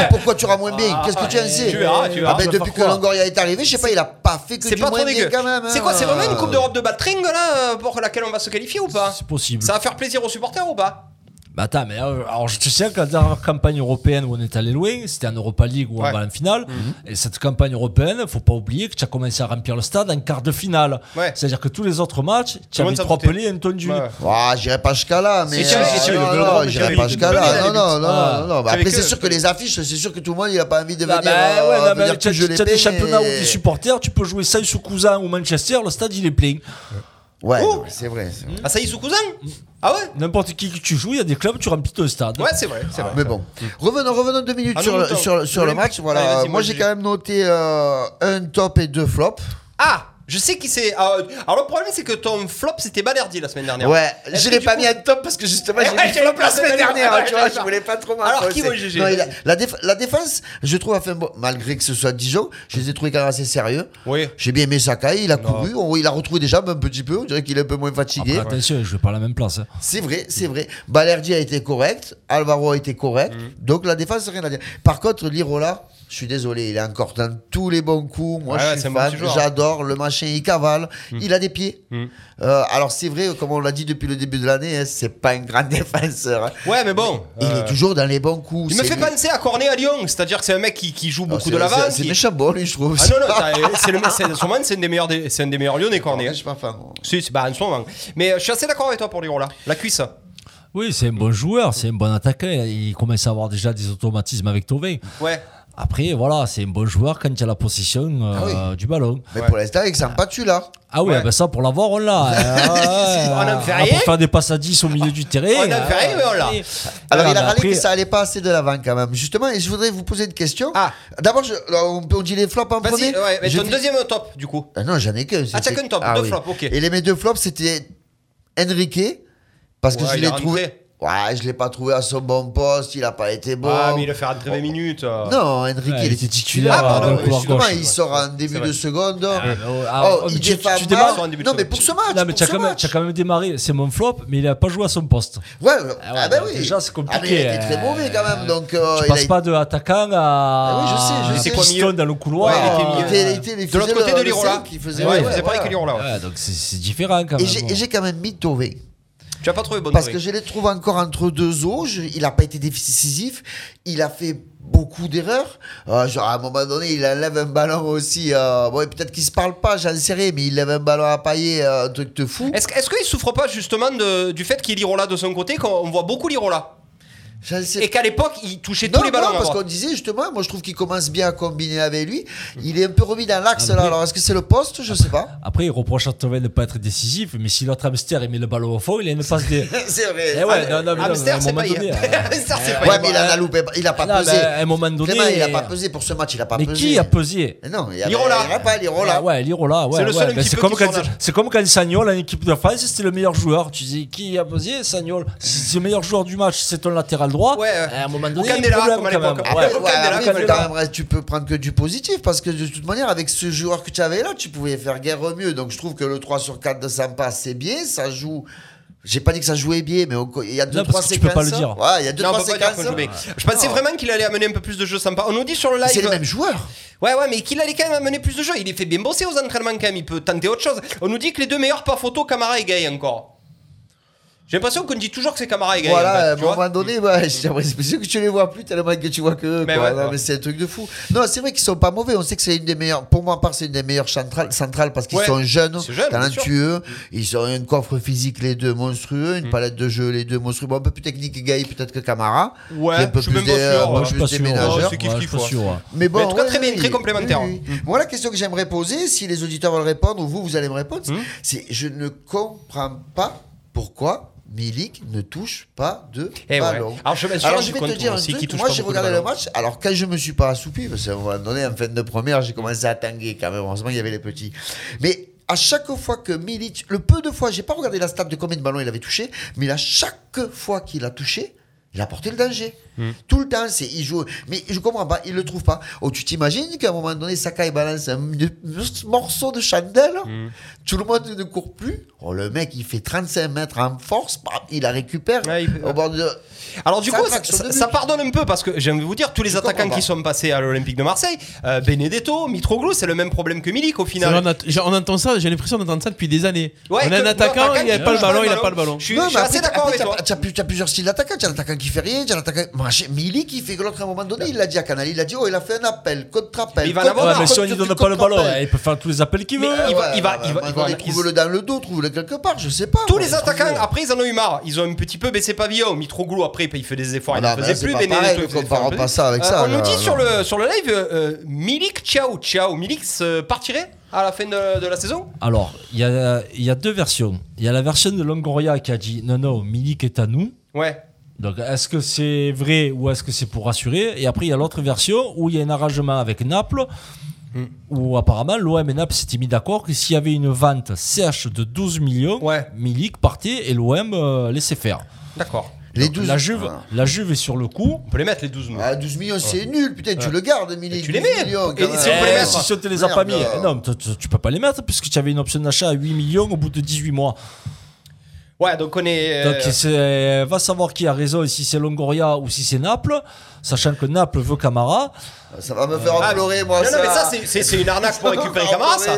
(laughs)
Pourquoi tu auras moins bien Qu'est-ce que tu en sais
Tu verras, tu verras.
Ah ben, depuis que Longoria est arrivé, je sais pas, il a pas fait que
C'est
du
pas
moins
trop
bien quand même.
C'est quoi C'est
hein.
vraiment une Coupe d'Europe de Baltring là pour laquelle on va se qualifier ou pas
C'est possible.
Ça va faire plaisir aux supporters ou pas
Bah attends, mais euh, alors je te sais que la dernière campagne européenne où on est allé loin, c'était en Europa League où
Ouais.
on va en finale. Et cette campagne européenne, faut pas oublier que tu as commencé à remplir le stade en quart de finale.
Ouais.
C'est-à-dire que tous les autres matchs, tu
le
avais
monde s'en
trois
foutait.
pelés et un tondu.
Ouais.
J'irai pas jusqu'à là, mais.
Et tu avais
non,
le
non, j'irai pas jusqu'à là. Non, non, non,
Ah.
non, non. Bah, Après, c'est sûr que les affiches, c'est sûr que tout le monde, il a pas envie de
Ah
venir.
bah
euh,
ouais, non, mais
venir
tu as,
toucher
tu
les
as des championnats où
et-
des supporters, tu peux jouer ça sous cousin ou Manchester, le stade il est plein.
Ouais,
Oh.
non, c'est vrai. c'est vrai.
Ah ça y est sous cousin Ah ouais
N'importe qui que tu joues, il y a des clubs, tu remplis ton stade.
Ouais, c'est vrai, c'est vrai.
Mais bon, revenons, revenons deux minutes
Ah,
sur,
non,
le-
attends.
sur, sur le
Olympique.
match. Voilà,
Allez, vas-y,
moi
moi,
j'ai
j'ai-
quand même noté euh, un top et deux flops.
Ah je sais qui c'est. Ah, Alors le problème c'est que ton flop c'était Balerdi la semaine dernière.
Ouais, je l'ai pas
coup-
mis en top parce que justement j'ai (laughs) mis flop la
pas
semaine dernière, tu vois, je voulais pas trop
Alors, qui, GG?
Non, il a- la, déf- la défense, je trouve, a fait un bon- malgré que ce soit Dijon, je les ai trouvés quand même assez sérieux.
Oui.
J'ai bien aimé Sakai, il a couru, on- il a retrouvé des jambes un petit peu, on dirait qu'il est un peu moins fatigué.
Après, attention, je vais pas à la même place. hein.
C'est vrai, c'est vrai. Balerdi a été correct, Alvaro a été correct,
Mm.
donc la défense, rien à dire. Par contre, Lirola, je suis désolé, il est encore dans tous les bons coups. Moi, je suis
bon
fan, j'adore le machin, il cavale,
Mm.
il a des pieds. Euh, alors, c'est vrai, comme on l'a dit depuis le début de l'année, hein, c'est pas un grand (laughs) défenseur. hein.
Ouais mais bon.
Il
euh,
est toujours dans les bons coups.
Il me fait
lui.
penser à Cornet à Lyon, c'est-à-dire que c'est un mec qui, qui joue
Oh,
beaucoup de l'avant.
c'est- C'est
qui-
méchant bon, lui, je trouve.
Ah non, non, (laughs) c'est le, c'est, sûrement, c'est un des meilleurs, des- c'est un des meilleurs Lyonnais, Cornet.
Je suis pas fan.
Si, c'est- bah, en ce moment. Mais euh, je suis assez d'accord avec toi pour Lirola. La cuisse.
Oui, c'est un bon joueur, c'est un bon attaquant. Il commence à avoir déjà des automatismes avec Tovin.
Ouais.
Après, voilà, c'est un bon joueur quand il y a la possession euh,
Ah oui.
du ballon.
Mais pour l'instant, il s'en pas tu là.
Ah oui,
Ouais.
ben ça, pour l'avoir, on l'a. (laughs)
Si, on en fait
Ah,
rien.
Pour faire des passes à 10 au milieu du terrain.
On en fait rien, mais on l'a.
Alors,
Ah,
il a râlé
après-
que ça allait pas assez de l'avant quand même. Justement, et je voudrais vous poser une question.
Ah.
D'abord, je- on, dit les flops en premier.
ouais, mais
Je
ton deuxième top, du coup.
Ah non, j'en ai qu'un.
Ah, t'as qu'un top, deux flops, ok.
Et les mes deux flops, c'était Enrique. Parce que
Ouais,
je l'ai trouvé. Ouais, je l'ai pas trouvé à son bon poste. Il a pas été bon.
Ah, mais il a fait rentrer 20 minutes. euh.
Non, Enrique,
Ouais,
il
il
était
était
titulaire. Ah, pardon,
couloir
justement,
gauche.
il sort en début
C'est vrai.
de seconde.
Ah, oh, ah,
Oh,
oh,
il
mais tu,
défend
tu
mal.
démarres.
Sur un début de
Non, mais
seconde.
pour ce match.
Non, mais
pour
tu as,
ce
quand même,
match.
tu quand même démarré, c'est mon flop, mais il a pas joué à son poste.
Ouais,
Ah ouais,
ah ben
donc
oui.
déjà, c'est
Ah, mais il
compliqué,
était très
euh,
mauvais quand même. Donc, euh,
tu
il a
passes
été-
pas de attaquant à.
Ah oui, je sais, je sais.
C'est quoi
piston dans le couloir.
Ouais, il était
il
mieux.
était- il était- il
De l'autre
faisait
côté
le-
de
le
Lirola.
cinq, il faisait-
Ouais,
ouais,
il faisait
ouais,
pareil
ouais.
que Lirola. ouais.
Ouais, donc c'est- c'est différent quand
Et
même.
j'ai- et j'ai quand même mis Tové.
Tu as pas trouvé
Parce que je les trouve encore entre deux eaux. Je- il n'a pas été décisif. Il a fait beaucoup d'erreurs. Euh, genre, à un moment donné, il enlève un ballon aussi. euh, bon, peut-être qu'il se parle pas, j'en sais rien, mais il lève un ballon à pailler, euh, un truc de fou.
Est-ce est-ce qu'il souffre pas justement de- du fait qu'il y ait Lirola de son côté, qu'on voit beaucoup Lirola Et qu'à l'époque, il touchait
Non,
tous les ballons
non, parce qu'on disait justement, moi je trouve qu'il commence bien à combiner avec lui. Il est un peu remis dans l'axe là.
Après-
Alors est-ce que c'est le poste? Je sais pas.
Après, il reproche à Tovin de ne pas être décisif, mais si l'autre hamster il met le ballon au fond, il a une passe des. (laughs)
c'est vrai.
Eh ouais, non, non, mais non,
Hamster, c'est pas
donné, euh, (laughs)
Hamster, c'est pas
Ouais, mais il en a loupé. Il a pas
Non,
pesé.
mais à un moment donné.
Clément, il a pas pesé pour ce match. Il a pas
Mais
pesé.
qui a pesé?
Mais Non, il y avait-
Lirola.
pas Lirola.
Ah ouais, Lirola, ouais.
C'est le seul
Ben,
petit
c'est comme,
qui
quand,
là.
c'est comme quand Sagnol, en équipe de France, c'était le meilleur joueur. Tu dis qui a pesé? Sagnol. C'est le meilleur joueur du match, c'est ton latéral droit.
Ouais.
À un moment donné, il problème
comme à
quand même.
l'époque.
Après,
Ouais,
ouais,
Candela,
après,
Candela.
quand même, tu peux prendre que du positif parce que de toute manière, avec ce joueur que tu avais là, tu pouvais faire guère mieux. Donc je trouve que le 3 sur 4 de Sampa, c'est bien. Ça joue J'ai pas dit que ça jouait bien, mais on- il y a deux
Non,
trois
que tu peux
séquences.
pas le dire.
Ouais, il y a deux
Non,
trois séquences.
Je pensais
Non.
vraiment qu'il allait amener un peu plus de jeux sympa. On nous dit sur le live.
C'est les mêmes joueurs.
Ouais, ouais, mais qu'il allait quand même amener plus de jeux. Il est fait bien bosser aux entraînements quand même. Il peut tenter autre chose. On nous dit que les deux meilleurs par photo, Camara et Gay encore. J'ai l'impression qu'on dit toujours que c'est Camara et Gay.
Voilà,
en fait,
à un moment donné, ouais, j'ai l'impression que tu les vois plus tellement que tu vois que eux,
Mais ouais,
mais c'est un truc de fou. Non, c'est vrai qu'ils sont pas mauvais. On sait que c'est une des meilleures. Pour moi, à part, c'est une des meilleures centrales, centrales parce qu'ils
Ouais,
sont jeunes,
jeune,
talentueux. Ils ont un coffre physique, les deux monstrueux,
Mm.
une palette de jeux, les deux monstrueux. Bon, un peu plus technique Gay, peut-être que Camara.
Ouais,
un peu
je
plus déménageur. Mais bon,
en tout cas, très bien, très complémentaire.
oui, oui. Moi, la question que j'aimerais poser, si les auditeurs veulent répondre, ou vous, vous allez me répondre, c'est je ne comprends pas pourquoi Milik ne touche pas de
Eh ouais.
ballon.
Alors, je
Alors, je vais te dire un truc. Moi, j'ai regardé le match. Alors, quand je me suis pas assoupi, parce qu'à un moment donné, en fin de première, j'ai commencé à tanguer quand même. Heureusement, il y avait les petits. Mais à chaque fois que Milik, le peu de fois, j'ai pas regardé la stat de combien de ballons il avait touché, mais à chaque fois qu'il a touché, il a porté le danger.
Hmm.
Tout le temps, c'est il joue. Mais je comprends pas, il le trouve pas. Oh, tu t'imagines qu'à un moment donné, Sakai balance un morceau de chandelle,
Hmm.
tout le monde ne court plus. Oh, le mec, il fait 35 mètres en force, il la récupère.
Ouais, il peut-
au bord de.
Alors du
Ça
coup, ça, pardonne un peu parce que j'aime vous dire tous les
Je
attaquants qui sont passés à l'Olympique de Marseille, euh, Benedetto, Mitroglou, c'est le même problème que Milik au final.
vrai, on, a- j'ai- on entend ça, j'ai l'impression d'entendre ça depuis des années.
Ouais,
on a un attaquant, il n'a pas le ballon, il n'a pas le ballon.
Je suis, assez d'accord avec toi.
plus- t'as plusieurs styles d'attaquant. Tu as l'attaquant qui fait rien, tu as l'attaquant. J'ai- Milik, il fait que l'autre à un moment donné, il l'a dit à Canal. Il a dit Oh, il a fait un appel, contre-appel.
Il va en
contre-
avoir
Ouais, mais si on lui donne pas le ballon,
contre-appel.
il peut faire tous les appels qu'il veut.
Mais il va- il va-
Ouais,
il va-
bah,
il va-
bah,
il-
Trouve-le dans le dos, trouve-le quelque part, je sais pas.
Tous les attaquants, après, ils en ont eu marre. Ils ont un petit peu baissé pavillon. Mitroglou, après, il fait des efforts.
Ah
il
non,
ne faisait plus. peu.
pas ça avec ça,
On nous dit sur le, sur le live, euh, Milik, ciao, ciao. Milik se partirait à la fin de, de la saison?
Alors, il y a, il y a deux versions. Il y a la version de Longoria qui a dit non, non, Milik est à nous.
Ouais.
Donc, est-ce que c'est vrai ou est-ce que c'est pour rassurer? Et après, il y a l'autre version où il y a un arrangement avec Naples,
Hmm.
où apparemment l'OM et Naples s'étaient mis d'accord que s'il y avait une vente sèche de 12 millions, Milik partait et l'OM euh, laissait faire.
D'accord.
Les
Donc,
12
la, Juve,
Ah.
la Juve est sur le coup.
On peut les mettre, les 12
Ah, 12 millions, c'est
Ouais.
nul. Putain, tu
Ouais.
le gardes, Milik.
tu les
12
mets.
millions,
Et si on peut les mettre, si on te les a pas mis, eh non, tu peux pas les mettre puisque tu avais une option d'achat à 8 millions au bout de 18 mois.
Ouais, donc on est. euh,
Donc c'est- va savoir qui a raison, si c'est Longoria ou si c'est Naples, sachant que Naples veut Camara.
Ça va me faire
Ah,
pleurer, moi.
Non, non, mais ça, c'est- c'est c'est une arnaque pour récupérer Camara, ça.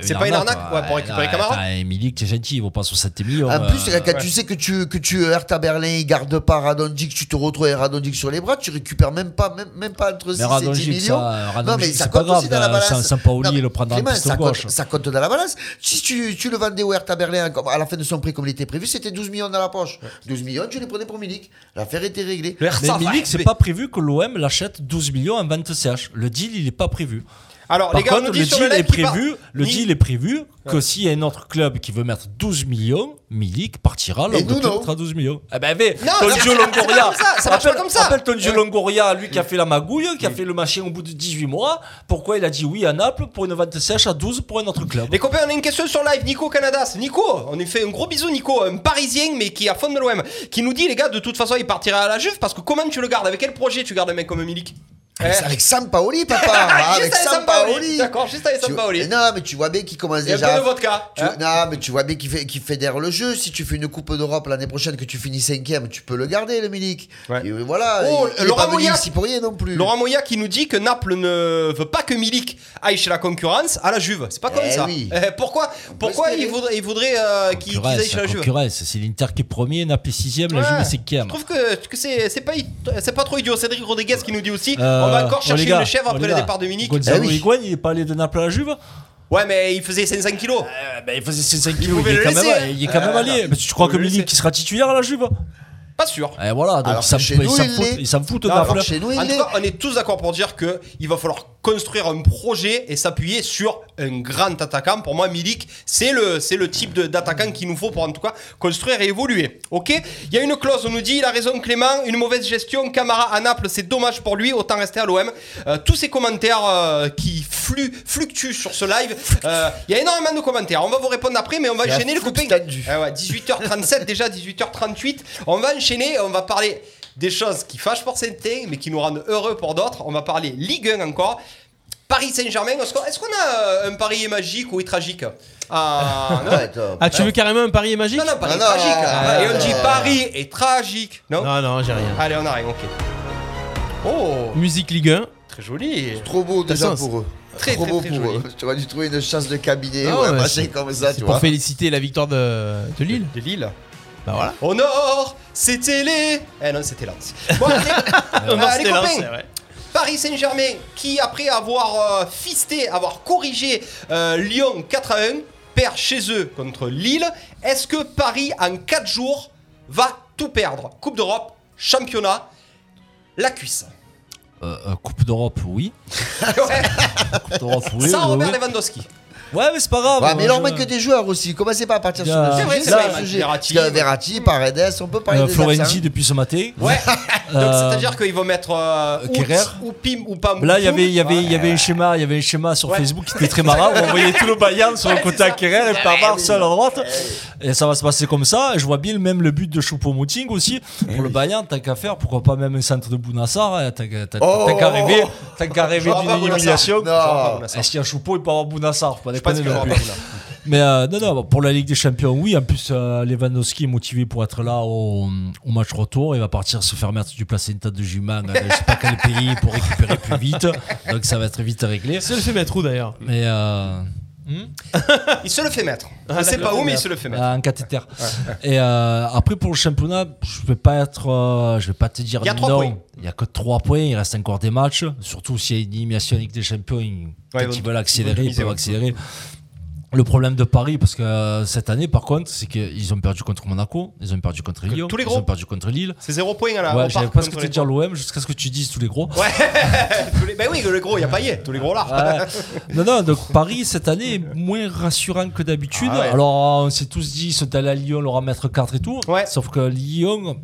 C'est pas une arnaque ouais, pour récupérer Camara
Ah, Milik, c'est gentil, il vaut pas 67 millions.
En plus,
euh,
quand tu sais que tu, que tu Hertha Berlin, il garde pas Radonjic, tu te retrouves avec Radonjic sur les bras, tu récupères même pas, même, même pas entre 6
Mais
et 10
Radonjic,
millions.
ça, Radonjic, c'est pas
compte
grave,
aussi dans la
euh,
balance.
San- Sampaoli,
Non, mais
le prend dans la
Clément,
piste
ça
gauche.
compte, ça compte dans la balance. Si tu, tu le vendais au Hertha Berlin comme- à la fin de son prix comme il était prévu, c'était 12 millions dans la poche. 12 millions, tu les prenais pour Milik. L'affaire était réglée.
Mais Milik, c'est pas prévu que l'OM l'achète 12 millions en vente CH. Le deal, il est pas prévu.
Alors,
Par
les gars,
contre,
dit
le
sur
deal
le
est
part-
prévu. Le deal est prévu que s'il y a un autre club qui veut mettre 12 millions, Milik partira. L'autre club mettra 12 millions. Eh ben, mais,
Non,
ton Dieu Longoria.
ça, ça marche pas comme ça.
Rappelle ton Dieu
Ouais.
Longoria, lui qui a fait la magouille, qui a fait le machin au bout de 18 mois. Pourquoi il a dit oui à Naples pour une vente sèche à 12 pour un autre club?
Les copains, on a une question sur live. Nico Canadas. Nico, on lui fait un gros bisou, Nico, un parisien, mais qui est à fond de l'OM, qui nous dit, les gars, de toute façon, il partira à la Juve parce que comment tu le gardes? Avec quel projet tu gardes un mec comme Milik?
Avec,
Eh.
avec Sampaoli, papa. (laughs)
Juste
avec Sampaoli.
Sampaoli. D'accord, juste avec
Tu-
Sampaoli.
Mais Non, mais tu vois bien qu'il commence
Et un
déjà.
peu de vodka,
Tu-
hein.
Non, mais tu vois bien qu'il fait, qu'il fédère le jeu. Si tu fais une Coupe d'Europe l'année prochaine, que tu finis cinquième, tu peux le garder, le Milik. Et voilà.
Oh,
il, il
Laurent Moya-
ici pour rien non plus.
Laurent Moya qui nous dit que Naples ne veut pas que Milik aille chez la concurrence à la Juve. C'est pas comme
Eh
ça.
oui.
Eh, pourquoi pourquoi il voudrait, il voudrait euh, aillent chez la
la
Juve
concurrence. C'est l'Inter qui est premier, Naples est sixième, la
Ouais.
Juve est cinquième.
Je trouve que, que c'est c'est pas, c'est pas trop idiot. Cédric Rodriguez qui nous dit aussi
Euh,
on va encore
oh,
chercher une chèvre après le départ de Milik.
Gonzalo
Eh oui.
Higuain, il est pas allé de Naples à la Juve
Ouais, mais il faisait 500 kilos.
ben, Il faisait 5 kilos, il, est quand
laisser.
même, il est quand même
Euh,
allé.
non.
Mais tu crois que
laisser.
qui sera titulaire à la Juve
Pas sûr.
Et voilà, donc
Alors que chez
fout-
nous,
il s'en
il
fout-
l'est.
il s'en fout de
Non,
Naples.
alors chez nous, il
En
l'est.
tout cas, on est tous d'accord pour dire que il va falloir construire un projet et s'appuyer sur un grand attaquant. Pour moi, Milik, c'est le, c'est le type d'attaquant qu'il nous faut pour en tout cas construire et évoluer. Ok? Il y a une clause, on nous dit, il a raison Clément, une mauvaise gestion, Camara à Naples, c'est dommage pour lui, autant rester à l'OM. Euh, tous ces commentaires euh, qui flu- fluctuent sur ce live, euh, il y a énormément de commentaires. On va vous répondre après, mais on va enchaîner le copain. Ah ouais, 18h37 déjà, 18h38. On va enchaîner, on va parler des choses qui fâchent pour certains, mais qui nous rendent heureux pour d'autres. On va parler Ligue 1 encore. Paris Saint-Germain, est-ce qu'on a euh, un pari magique ou tragique? Ah, (laughs) non.
Ah, tu veux carrément un pari magique?
Non, non, Paris
non.
tragique.
Ah,
Et on dit. Paris est tragique. Non?
Non, non, j'ai rien.
Allez, on a rien, ok. Oh,
Musique Ligue 1.
très joli.
Trop beau déjà
façon,
pour eux.
Très,
Trop
très,
beau
très
pour
joli.
eux. Tu aurais dû trouver une chasse de cabinet
Ah
ou
ouais,
comme ça, tu
Pour
vois.
féliciter la victoire de, de Lille.
De Lille.
Bah voilà.
Au nord, c'était les. Eh non, c'était Lens. (laughs) Bon, allez,
Non,
euh, les copains. Paris Saint-Germain, qui après avoir euh, fisté, avoir corrigé euh, Lyon 4 à 1, perd chez eux contre Lille. Est-ce que Paris, en 4 jours, va tout perdre? Coupe d'Europe, championnat, la cuisse.
Euh, euh, Coupe d'Europe, oui. (laughs)
Ouais.
Coupe d'Europe, oui.
Sans
oui,
Robert
oui.
Lewandowski.
Ouais, mais c'est pas grave.
Ouais, mais il en manque que des joueurs aussi. Commencez pas à partir sur le
C'est
sujet.
vrai, c'est
là,
vrai,
le sujet.
Verratti,
Verratti, Paredes, on peut parler
Euh,
des
Florenzi
absents.
depuis ce matin.
Ouais. Donc
Euh,
c'est-à-dire qu'ils vont mettre euh, ou, Pim ou Pam.
Là, il y avait, il y avait, il y avait un schéma, il y avait un schéma sur
Ouais.
Facebook qui était très marrant. on voyait tout le Bayern sur le côté
c'est
à. Kerrer et Pavard seul à droite. Et ça va se passer comme ça. Je vois bien même le but de Choupo-Moting aussi. Pour le Bayern, tant qu'à faire, pourquoi pas même un centre de Bounassar hein, Tant qu'à tant-
Oh.
tant qu'à rêver, tant qu'à rêver
J'aurai
d'une
pas pas Bounassar.
Est-ce qu'il y a Choupo, il peut avoir Bounassar pas
Je pense
non plus.
Bouna.
Mais euh, non, non, bon, pour la Ligue des Champions, oui. En plus, euh, Lewandowski est motivé pour être là au, au match retour. Il va partir se faire mettre du placenta de jument, euh, je sais pas quel pays, pour récupérer plus vite. (laughs) Donc ça va être vite réglé.
C'est le fait mettre où d'ailleurs?
Mais
Il se le fait mettre.
Ah,
sait
d'accord.
pas où, mais il se le fait mettre.
un cathéter. Et euh, après pour le championnat, je vais pas être, euh, je vais pas te dire
Il y a trois
non.
points.
Il y a que 3 points. Il reste encore des matchs. Surtout s'il y a une élimination Ligue des Champions, ils, quand veulent accélérer, ils peuvent accélérer. Le problème de Paris, parce que euh, cette année, par contre, c'est qu'ils ont perdu contre Monaco, ils ont perdu contre Lyon,
tous les
ils
gros.
ont perdu contre Lille.
C'est zéro point à la
Ouais, j'avais presque
contre
te
les
dire l'OM jusqu'à ce que tu dises tous les gros.
Ouais, (laughs) tous les- ben oui, le gros, il y a Payet, tous les gros là.
Ouais. (laughs) non, non, donc Paris cette année est moins rassurant que d'habitude.
Ah ouais.
Alors on s'est tous dit, ils sont allés à Lyon, leur mettre 4 et tout.
Ouais.
Sauf que Lyon,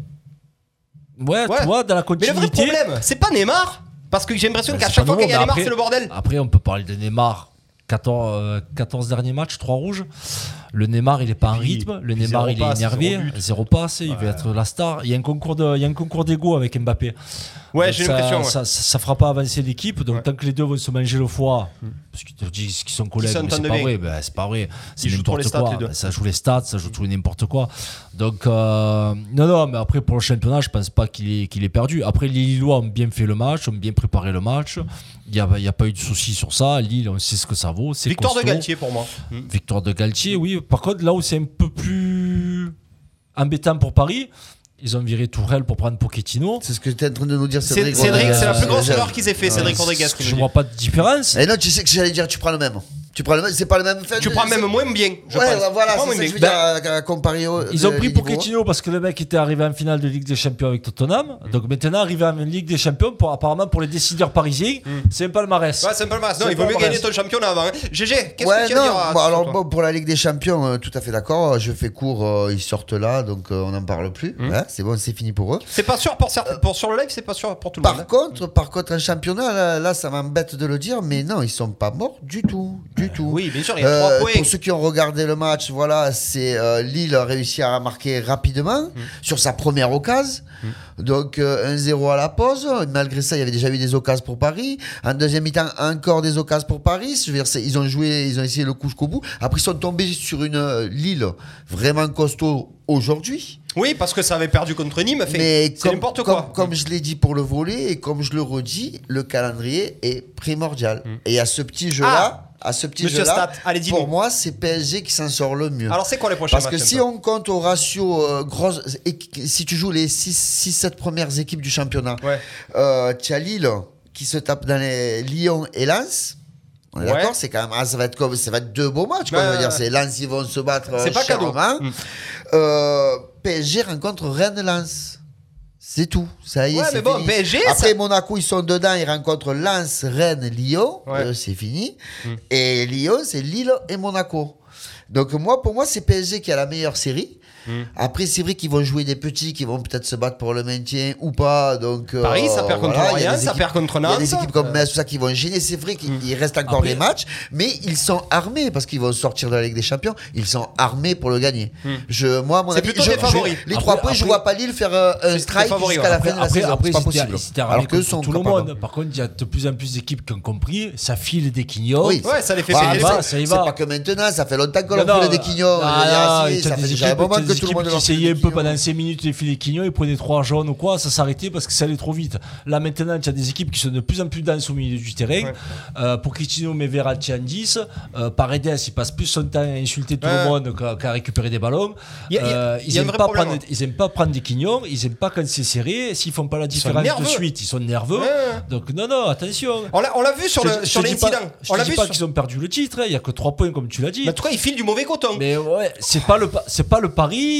ouais,
Ouais.
tu vois, dans la
Mais le vrai problème, c'est pas Neymar, parce que j'ai l'impression qu'à chaque
pas
fois qu'il y a Neymar, c'est le bordel.
Après, on peut parler de Neymar. 14, euh, 14 derniers matchs, 3 rouges. Le Neymar, il est pas en rythme. Le Neymar, il est énervé.
zéro
passe, il va être la star. Il y a un concours de, il y a un concours d'ego avec Mbappé.
Ouais, j'ai l'impression. ouais.
Ça, ça, ça fera pas avancer l'équipe. Donc,
Ouais.
tant que les deux vont se manger le foie, parce qu'ils te disent qu'ils sont collègues, mais c'est pas vrai. Ben, c'est pas vrai. C'est n'importe quoi. Ben, ça joue les stats, ça joue tout et n'importe quoi. Donc, euh, non, non, mais après, pour le championnat, je pense pas qu'il est, qu'il est perdu. Après, les Lillois ont bien fait le match, ont bien préparé le match. Il n'y a, y a pas eu de souci sur ça. Lille, on sait ce que ça vaut. c'est
Victoire de. Galtier pour moi. Mm.
Victoire de Galtier, oui. Par contre, là où c'est un peu plus embêtant pour Paris, ils ont viré Tourelle pour prendre Pochettino.
C'est ce que tu es en train de nous dire, Cédric.
Cédric, c'est la plus grosse erreur qu'ils aient fait, Cédric Rodriguez.
Je vois pas de différence.
Et non, tu sais que j'allais dire, tu prends le même. Tu prends le même, c'est pas le même fait.
Tu prends même moins bien, je
ouais,
pense.
voilà, c'est ça que je
bien.
veux dire, à, à comparer au.
Ils ont pris
niveau.
Pochettino parce que le mec était arrivé en finale de Ligue des Champions avec Tottenham. Donc maintenant, arrivé en Ligue des Champions, pour, apparemment pour les décideurs parisiens, c'est un palmarès.
Ouais, c'est un peu le masse. Non,
C'est
il vaut
pas
mieux
vrai.
gagner ton championnat avant. hein. GG, qu'est-ce
Ouais,
que tu as
non,
à dire à
bon,
ce
alors
toi
bon, pour la Ligue des Champions, euh, tout à fait d'accord. Je fais court, euh, ils sortent là, donc euh, on n'en parle plus.
Hum.
Hein, c'est bon, c'est fini pour eux.
C'est pas sûr pour certains. Pour sur le live, c'est pas sûr pour tout le
Par
monde. hein.
contre, par contre, un championnat, là, là, ça m'embête de le dire, mais non, ils sont pas morts du tout, du tout.
Oui, bien sûr, il y a
Euh,
trois points.
Pour ceux qui ont regardé le match, voilà, c'est euh, Lille a réussi à marquer rapidement
Hum.
sur sa première occasion. Donc euh, 1-0 à la pause. Malgré ça, il y avait déjà eu des occasions pour Paris. En deuxième mi-temps, encore des occasions pour Paris. Je veux dire, c'est- ils ont joué, ils ont essayé le coup jusqu'au bout. Après, ils sont tombés sur une euh, Lille vraiment costaud aujourd'hui.
Oui, parce que ça avait perdu contre Nîmes. fait,
Mais
C'est
comme,
n'importe
comme-
quoi.
comme je l'ai dit pour le volet et comme je le redis, le calendrier est primordial. Et à ce petit jeu-là, à ce petit
Mm. Monsieur
jeu-là,
Stat, allez,
pour moi, c'est PSG qui s'en sort le mieux.
Alors, c'est quoi les prochains
Parce que si on compte au ratio euh, grosse, si tu joues les 6-7 premières équipes du championnat,
Ouais.
euh, tu as Lille qui se tape dans les Lyon et Lens. On est
Ouais.
d'accord, c'est quand même, ah, ça va être comme, ça va être deux beaux matchs, quoi, dire.
ouais.
C'est Lens, ils vont se battre.
C'est
euh,
pas cadeau.
chèrement. PSG rencontre Rennes-Lens. C'est tout. Ça y est,
Ouais,
c'est
bon,
fini.
PSG,
Après,
ça-
Monaco, ils sont dedans. Ils rencontrent Lens, Rennes, Lyon.
Ouais.
Euh, c'est fini.
Mm.
Et Lyon, c'est Lille et Monaco. Donc, moi, pour moi, c'est PSG qui a la meilleure série. Après, c'est vrai qu'ils vont jouer des petits qui vont peut-être se battre pour le maintien ou pas. Donc, euh,
Paris, ça perd contre
voilà, il y a
Lorient,
des
ça
équipes-
perd contre
Il y a des
Nantes.
équipes comme Metz, tout ça qui vont gêner. C'est vrai qu'il reste encore
Après-
des matchs, mais ils sont armés parce qu'ils vont sortir de la Ligue des Champions. Ils sont armés pour le gagner. Je, moi, à mon avis,
plutôt
je-
des
je-
favoris.
les
Après-
trois points, je vois pas Lille faire euh, un strike jusqu'à la fin de la
Après,
saison.
après
C'est pas possible. Alors que sont
tout le monde. Par contre, il y a de plus en plus d'équipes qui ont compris, ça file des quignons.
Oui,
ça les fait payer.
c'est- pas que maintenant, ça fait longtemps qu'on file des. Je dire,
ah,
Ça fait
des
déjà un moment
des équipes qui essayaient un peu pendant 5 minutes les filets quignons, ils prenaient 3 jaunes ou quoi, ça s'arrêtait parce que ça allait trop vite. Là maintenant, tu as des équipes qui sont de plus en plus denses au milieu du terrain. Euh, pour Pochettino met Verratti en 10. Euh, Paredes, il passe plus son temps à insulter tout
Ouais.
le monde qu'à qu'à récupérer des ballons.
Il y a- il y a-
Euh, ils,
a un
aiment
vrai
pas prendre, ils aiment pas prendre des quignons, ils aiment pas quand c'est serré. S'ils font pas la différence de suite, ils sont nerveux.
Ouais.
Donc non, non, attention.
On l'a vu sur l'incident.
Je
l'a
dis
vu
pas qu'ils ont perdu le titre, hein, il y a que 3 points comme tu l'as dit.
En tout cas, ils filent du mauvais coton.
Mais ouais, c'est pas le pa-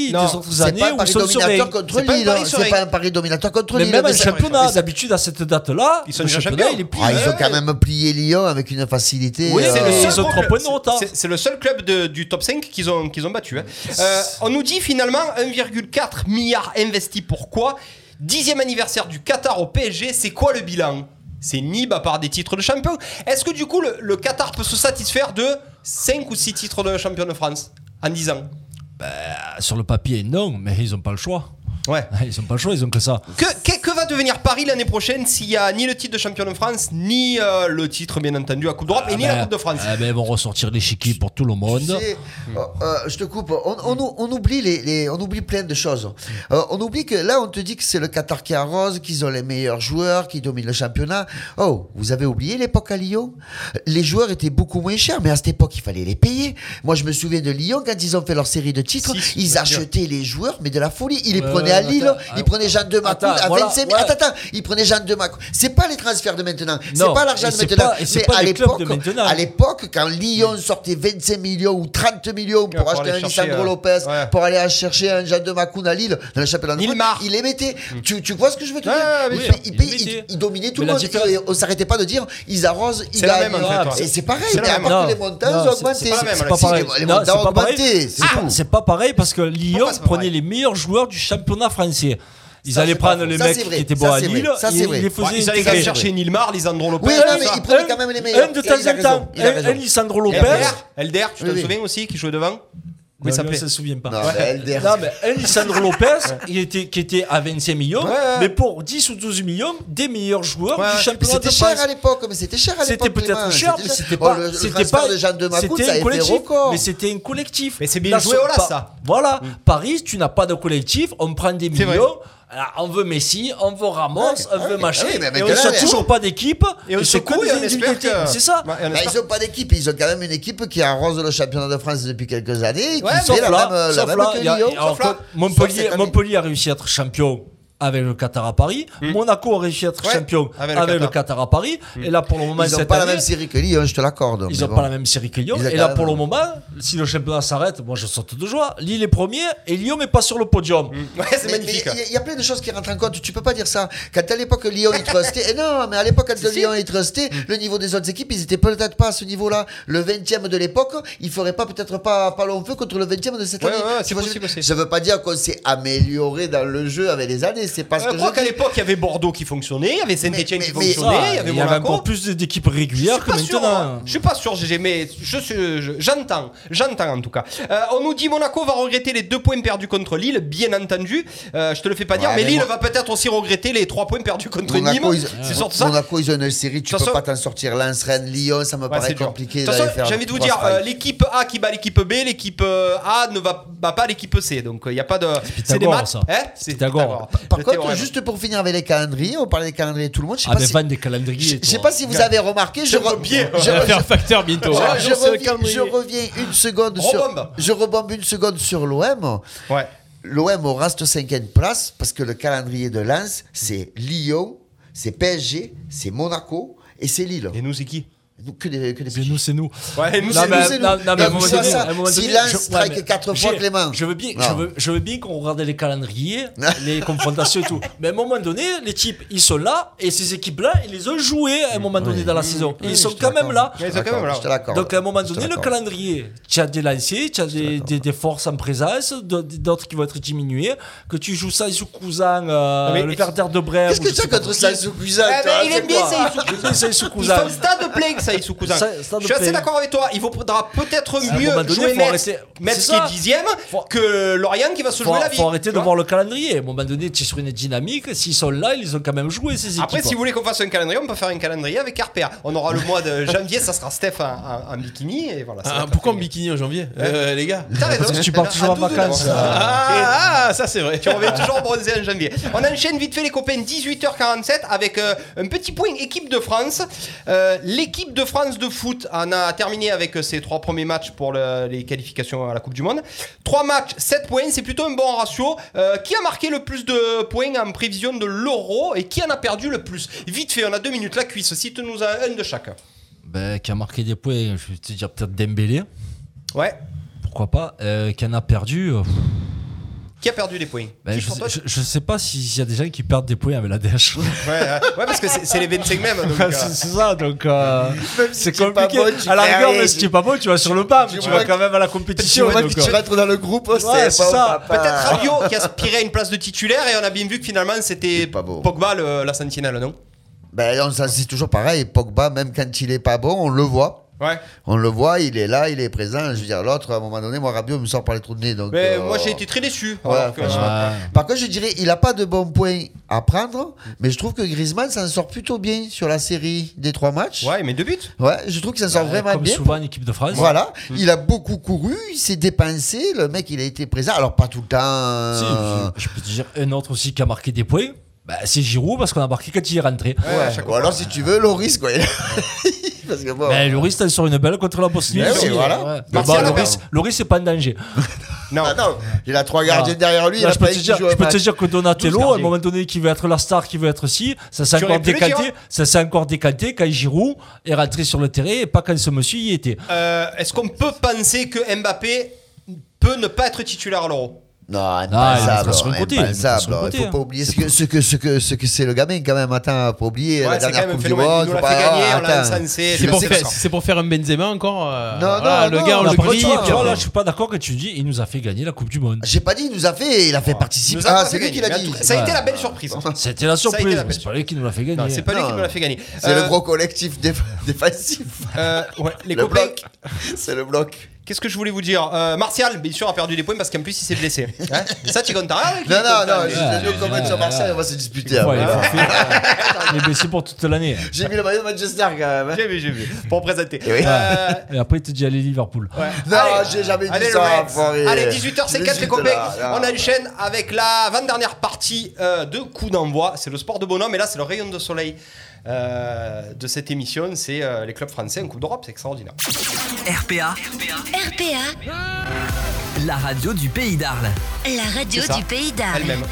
c'est pas le pari
Non,
des autres
C'est
années
pas un
où sont
contre
C'est pas un
hein. C'est pas un pari dominateur contre
Mais
Lille.
même
mais ça-
championnat,
mais ça-
d'habitude à cette date-là,
Ils sont
le
déjà
championnat,
champions.
il est plié.
Ah, ils ont quand même plié Lyon avec une facilité.
Oui, c'est
euh,
le
ils
seul
ont
gros
trois
club-
points de retard.
c'est- le seul club de- du top 5 qu'ils ont, qu'ils ont battu. hein. Euh, on nous dit finalement 1,4 milliard investi. Pourquoi? Dixième anniversaire du Qatar au PSG, c'est quoi le bilan? C'est Nib à part des titres de champion. Est-ce que du coup le, le Qatar peut se satisfaire de 5 ou 6 titres de champion de France en 10 ans?
Ah, Sur le papier, non, mais ils ont pas le choix.
Ouais.
Ils ont pas le choix, ils ont que ça.
Que, que, devenir Paris l'année prochaine s'il y a ni le titre de champion de France, ni euh, le titre bien entendu à Coupe d'Europe et ni la
Ben,
Coupe de France
eh ben, ils vont ressortir l'échiquier pour tout le monde.
Tu sais, euh, euh, je te coupe. On, on ou- on oublie les, les- on oublie plein de choses. Euh, on oublie que là, on te dit que c'est le Qatar qui arrose, qu'ils ont les meilleurs joueurs, qui dominent le championnat. Oh, vous avez oublié l'époque à Lyon? Les joueurs étaient beaucoup moins chers, mais à cette époque, il fallait les payer. Moi, je me souviens de Lyon quand ils ont fait leur série de titres,
Six,
ils
bien
achetaient les joueurs, mais de la folie. Ils les prenaient à Lille,
attends,
ils prenaient Jean de Macou
attends,
à
voilà,
25
ouais.
Attends, attends, ils prenaient Jean de Macou. C'est pas les transferts de maintenant. C'est pas l'argent de maintenant.
c'est
à
les clubs
l'époque,
de maintenant.
à l'époque, quand Lyon sortait 25 millions ou 30 millions pour acheter un Lisandro
euh,
Lopez, pour aller chercher un Jean de Macoun à Lille, dans le championnat de France,
Nilmar.
il les mettait. Tu, tu vois ce que je veux te dire? il, dominait tout le
la
monde. on s'arrêtait pas de dire ils arrosent, ils
la
gagnent.
en.
Et c'est pareil, mais
la
à les montants ont
c'est-
augmenté.
c'est pas la
pareil.
les- montants ont augmenté, c'est
C'est pas- pareil parce que Lyon prenait les meilleurs joueurs du championnat français. Ils
Ça,
allaient prendre les
Ça,
mecs qui étaient bons à. Lille ils
ils allaient quand même chercher Nilmar, Lisandro Lopez.
Oui, mais
ça.
il prenait quand même les meilleurs.
Un de
Il
temps en temps. Un un Lisandro Lopez.
Elder, tu te souviens aussi qui jouait devant
Oui,
il
ça
s'appelait
se souvient pas.
Non, mais.
Non, mais Lisandro Lopez, (laughs) il était, qui était à 25 millions,
Ouais, ouais.
mais pour 10 ou 12 millions, des meilleurs joueurs
Ouais.
du
Mais
championnat de
c'était cher à l'époque, mais c'était cher à
C'était
l'époque.
peut-être
Clément.
cher, mais c'était
oh,
pas, c'était pas,
de Jean de
c'était un collectif,
record.
mais c'était un collectif.
Mais c'est bien joué
sur-
au là,
pas-
ça.
Voilà, Paris, tu n'as pas de collectif, on prend des millions. Alors, on veut Messi, on veut Ramos, on veut
ouais,
machin,
oui, mais
et on
les-
toujours pas d'équipe.
Et
c'est
et
des
on espère
individualités.
que-
C'est ça.
Ouais, et on
Bah, ils n'ont pas d'équipe, ils ont quand même une équipe qui arrose le championnat de France depuis quelques années, qui
Ouais,
fait
Sauf
la
là,
même, la
sauf
même
là,
que
a-
Lyon. Sauf là.
Montpellier a réussi à être champion avec le Qatar à Paris. Monaco a réussi à être
Ouais,
champion
avec
avec,
le
le,
Qatar.
À Paris. Et là, pour le moment,
Ils n'ont pas la même série que Lyon, je te l'accorde.
ils n'ont
bon.
pas la même série que Lyon.
Ils
Et là, pour le moment, si le championnat s'arrête, moi je saute de joie. Lille est premier et Lyon n'est pas sur le podium.
Ouais, c'est magnifique.
mais Il y a- il y, a plein de choses qui rentrent en compte. Tu peux pas dire ça. Quand à l'époque Lyon il trustait, (laughs) et non, mais à l'époque quand Lyon il trustait, le niveau des autres équipes, ils étaient peut-être pas à ce niveau-là. Le 20e de l'époque, il ferait pas peut-être pas pas long feu contre le 20e de cette année. je, je veux pas dire qu'on s'est amélioré dans le jeu avec les années. C'est pas ce
Je
que
crois qu'à
dis.
l'époque, il y avait Bordeaux qui fonctionnait, il y avait Saint-Etienne
Mais-
qui
mais-
fonctionnait, il y avait
il y avait
Monaco.
encore plus d'équipes régulières
Je
que
suis pas sûr,
maintenant.
hein. Je suis pas sûr, GG, mais je suis- je- j'entends, j'entends en tout cas. Euh, on nous dit Monaco va regretter les deux points perdus contre Lille, bien entendu. Euh, je te le fais pas dire,
Ouais,
mais,
mais
Lille va peut-être aussi regretter les trois points perdus contre
Monaco,
Nîmes.
ils,
C'est surtout ça.
Monaco, ils ont une série, tu
De toute
peux
façon-
pas t'en sortir. Lens, Rennes, Lyon, ça me
Ouais,
paraît
c'est dur.
compliqué
De toute
d'aller
façon,
faire.
j'ai envie de vous
trois
dire, euh, l'équipe A qui bat l'équipe B, l'équipe euh, A ne va, bat pas l'équipe C. Donc il n'y a pas de. C'est des
Pythagore, ça.
Hein c'est
Pythagore.
Par Contre, juste pour finir avec les calendriers, on parlait des calendriers de tout le monde. Je sais
Ah,
pas
mais
si-
van des calendriers.
Je je sais pas si vous avez remarqué, je,
Quel
re-
papier.
je,
faire facteur bientôt.
je-
Ah,
je reviens, reviens une seconde sur,
Rebombe.
je rebombe une seconde sur l'OM.
Ouais.
L'OM reste cinquième place parce que le calendrier de Lens, c'est Lyon, c'est PSG, c'est Monaco et c'est Lille.
Et nous, c'est qui?
Que des, que des
C'est nous, c'est nous.
Ouais, nous,
Non,
c'est
mais-
nous,
non, non, mais à un moment
ça,
donné- à un moment
si
donné,
Lens
je-
strike
ouais,
quatre fois Clément.
Je veux bien, je veux, je veux bien qu'on regarde les calendriers, les confrontations et tout. (laughs) Mais à un moment donné, les types, ils sont là et ces équipes-là, ils les ont joués à un moment donné dans la saison. Et ils sont quand même là.
Ils sont quand même là.
Donc à un moment donné, le calendrier, tu as des lancers, tu as des, forces en présence, d'autres qui vont être diminuées, que tu joues ça cousin, euh, le Werder de Brême.
Qu'est-ce que tu as contre ça, Cousin
ben, il aime bien ça,
ça, Issou
Ils
Cousin.
font stade plein, ça, Cousin. Je suis assez d'accord avec toi. Il faudra peut-être mieux jouer Metz,
arrêter.
Metz
C'est
qui est dixième
Faut-
que Lorient qui va se
Faut,
jouer la vie.
faut arrêter de voir le calendrier. À un moment donné, tu es sur une dynamique. S'ils sont là, ils ont quand même joué ces équipes.
Après, si vous voulez qu'on fasse un calendrier, on peut faire un calendrier avec RPA. On aura le mois de (laughs) janvier, ça sera Steph en, en- en bikini et voilà.
Ah, pourquoi en bikini en janvier euh, Les gars
T'as raison.
Parce que tu pars toujours en
À 12
vacances.
Ah, ah, ça c'est vrai.
Tu reviens toujours bronzé en janvier. On enchaîne vite fait les copains, 18h47 avec euh, un petit point équipe de France. Euh, L'équipe de France de foot en a terminé avec ses trois premiers matchs pour le- les qualifications à la Coupe du Monde. Trois matchs, 7 points, c'est plutôt un bon ratio. Euh, qui a marqué le plus de points en prévision de l'euro et qui en a perdu le plus? Vite fait, on a deux minutes, la cuisse, cite-nous un un de chacun.
Ben, qui a marqué des points, je vais te dire peut-être Dembélé.
Ouais.
Pourquoi pas euh, Qui en a perdu euh,
Qui a perdu des points?
Ben, je, je sais pas s'il y a des gens qui perdent des points avec la DH.
Ouais, ouais, parce que c'est les 25 mêmes. Euh,
c'est ça, donc euh, c'est
tu
compliqué.
bon, tu
à la rigueur, mais si
tu-
tu es pas bon, tu vas sur le pas, mais
tu
tu vas quand même à la
Tu
compétition.
vois
donc,
tu
euh,
rentres dans le groupe,
Ouais,
c'est
ça.
Peut-être Rabiot qui aspirait à une place de titulaire et on a bien vu que finalement c'était
pas beau.
Pogba le- la sentinelle, non?
Ben, ça, c'est toujours pareil. Pogba, même quand il est pas bon, on le voit.
Ouais.
On le voit, il est là, il est présent. Je veux dire, l'autre, à un moment donné, moi, Rabiot me sort par les trous de nez. Donc,
Mais
euh,
moi j'ai été très déçu.
Ouais,
alors
franchement. Par contre, je dirais, il a pas de bons points à prendre, mais je trouve que Griezmann s'en sort plutôt bien sur la série des trois matchs.
Ouais, mais deux buts.
Ouais, je trouve qu'il s'en sort
Ouais,
vraiment
comme
bien.
souvent en équipe de France.
Voilà, il a beaucoup couru, il s'est dépensé, le mec il a été présent, alors pas tout le temps.
Si,
euh,
je, je peux te dire un autre aussi qui a marqué des points. Bah, c'est Giroud parce qu'on a marqué quand il est rentré.
ouais, ou alors si tu veux, Loris quoi. (laughs) Parce que bon.
Ben, Loris, t'as sur une belle contre la Bosnie.
Mais
aussi.
oui, voilà.
Mais
Martial
bon,
a
Loris. Loris, c'est pas en danger.
Non.
Ah non, il a trois gardiens
Ah.
derrière lui, il
Là,
a
je peux
pas
te dire,
joue un
je peux te
match.
dire que Donatello,
12
à un
gardiens.
moment donné, qui veut être la star, qui veut être ci, ça s'est
Tu
encore
aurais pu le dire,
décanté.
hein.
Ça s'est encore décanté quand Giroud est rentré sur le terrain et pas quand ce monsieur y était.
Euh, Est-ce qu'on peut penser que Mbappé peut ne pas être titulaire à l'euro?
Non, impensable.
va
impensable. Il
côté,
faut pas oublier ce que ce que ce que ce que c'est le gamin quand même. Attends, pas oublier
Ouais,
la
c'est
dernière coupe du monde. Faut ah.
C'est pour, faire- c'est pour faire un Benzema encore. euh,
Non,
voilà,
non,
le gars, on le brille.
Tu vois, là, je suis pas d'accord quand tu dis, il nous a fait gagner la Coupe du Monde.
J'ai pas dit, il nous a fait, il a fait participer. Ah, c'est lui qui l'a dit.
Ça a été la belle surprise.
C'était la surprise, c'est pas lui qui nous l'a fait gagner.
C'est pas lui qui nous l'a fait gagner.
C'est
Euh,
le gros collectif déf- (laughs) défensif.
euh, ouais, les
Le
copains.
bloc. (laughs) C'est le bloc.
Qu'est-ce que je voulais vous dire? Euh, Martial, bien sûr, a perdu des points parce qu'en plus il s'est blessé. (laughs) Hein Et ça, tu es content Ah, ouais,
Non, non, non,
lui.
je te dis comment sur Marseille, on va se disputer.
Ouais, il est. Il est blessé pour toute l'année.
J'ai mis le maillot de Manchester quand même. hein.
J'ai vu, j'ai vu. Pour présenter.
Oui.
Euh,
Et après, il te dit allez Liverpool.
ouais.
Non, j'ai jamais dit
Allez,
ça,
le. Allez,
Je
18h54 les copains. On enchaîne avec la 20-dernière partie euh, de coup d'envoi. C'est le sport de bonhomme et là c'est le rayon de soleil euh, de cette émission. C'est euh, les clubs français en Coupe d'Europe. C'est extraordinaire.
RPA,
RPA,
la radio du pays d'Arles.
la radio du pays d'Arles.
Elle-même.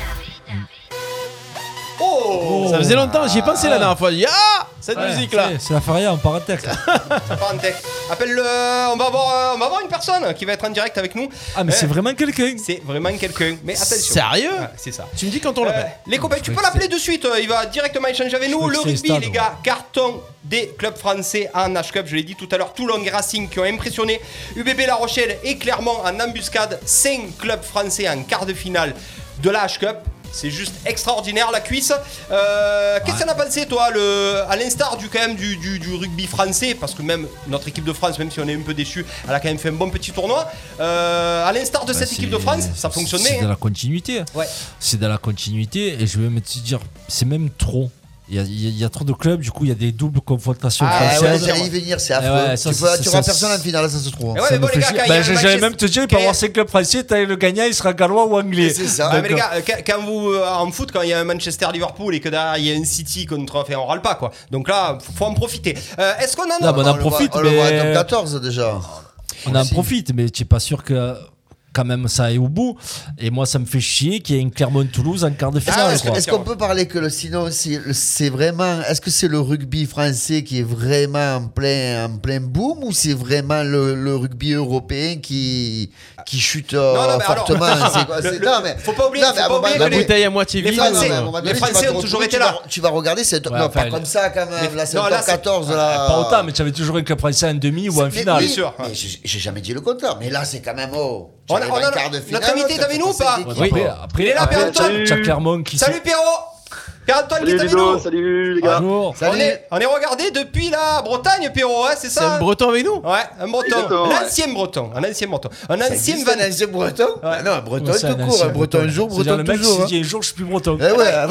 Oh,
Ça faisait longtemps, j'y ai pensé la dernière fois. J'ai dit, Ah Cette
Ouais,
musique là
c'est- C'est la faria en parenthèse. (laughs)
Ça part en tech. Appelle-le. On va avoir, euh, on va avoir une personne qui va être en direct avec nous.
Ah, mais
Eh,
c'est vraiment quelqu'un.
C'est vraiment quelqu'un. Mais attention.
Sérieux
Ouais, C'est ça.
Tu me dis quand on
Euh,
l'appelle
les copains, tu peux l'appeler de suite. euh, Il va directement échanger avec nous.
crois
Le
que c'est
rugby,
stade,
les
ouais.
gars, carton des clubs français en H-Cup. Je l'ai dit tout à l'heure, Toulon et Racing qui ont impressionné UBB La Rochelle et Clermont en embuscade. 5 clubs français en quart de finale de la H-Cup. C'est juste extraordinaire la cuisse. Euh, Qu'est-ce que t'en as pensé toi, le, à l'instar du quand même du, du- du rugby français, parce que même notre équipe de France, même si on est un peu déçu, elle a quand même fait un bon petit tournoi. Euh, à l'instar de
Bah,
cette équipe de France, ça fonctionnait.
C'est
hein.
de la continuité.
Ouais.
C'est de la continuité et je vais te dire, c'est même trop. Il y, a, il y trop de clubs, du coup, il y a des doubles confrontations
Ah ouais,
françaises.
j'allais y venir, c'est affreux.
ouais, ça,
tu
c'est-
tu
ça,
personne en finale, ça se trouve.
Eh ouais, bon,
Ben, J'allais même te dire, il peut
y
avoir 5 clubs français, t'as le gagnant, il sera gallois ou anglais.
C'est ça.
Ah, mais les gars, euh, quand, vous euh, en foot, quand il y a un Manchester Liverpool et que derrière il y a un City contre, enfin on râle pas quoi. Donc là, faut, faut en profiter. Euh, Est-ce qu'on en a
Non, mais on en profite, mais-
top 14 déjà.
on en profite, mais tu n'es pas sûr que quand même ça aille au bout. Et moi, ça me fait chier qu'il y ait une Clermont-Toulouse en quart de finale.
Ah, est-ce qu'on peut parler que le sinon c'est c'est vraiment est-ce que c'est le rugby français qui est vraiment en plein en plein boom ou c'est vraiment le, le rugby européen qui qui chute euh,
Non, non, mais alors-
fortement? (laughs) C'est quoi,
Le-
c'est-
le-
non, mais
faut pas oublier-
non,
faut pas oublier que les-
bouteille à moitié
les
vide,
Français-
non,
les Français
vas
ont toujours été
tu
là.
vas- Tu vas regarder, c'est
Ouais,
non,
enfin,
pas comme ça quand même. Là, c'est
non,
le
là,
top
c'est-
14
Ah,
là.
Pas autant, mais tu avais toujours un club français en demi ou en finale.
Bien sûr.
j'ai jamais dit le contraire. Mais là, c'est quand même oh.
On a-
j'arrive
on
en
a-
quart de finale,
notre invité est avec nous ou pas
après, après,
Il est là,
Clermont qui
Salut Pierrot Pierre-Antoine qui est
Salut
avec nous
salut les gars.
Bonjour.
on est, on est regardé depuis la Bretagne, Pierrot, hein, c'est
C'est
ça
un breton avec nous
Ouais, un breton. Un
ouais.
ancien breton. Un ancien breton. Un ancien
existe,
van.
un ancien breton Ah Non, un breton tout
un
court.
ancien
Un breton un jour, breton
le mec
toujours. hein.
dit un jour, je suis plus breton.
Eh
a,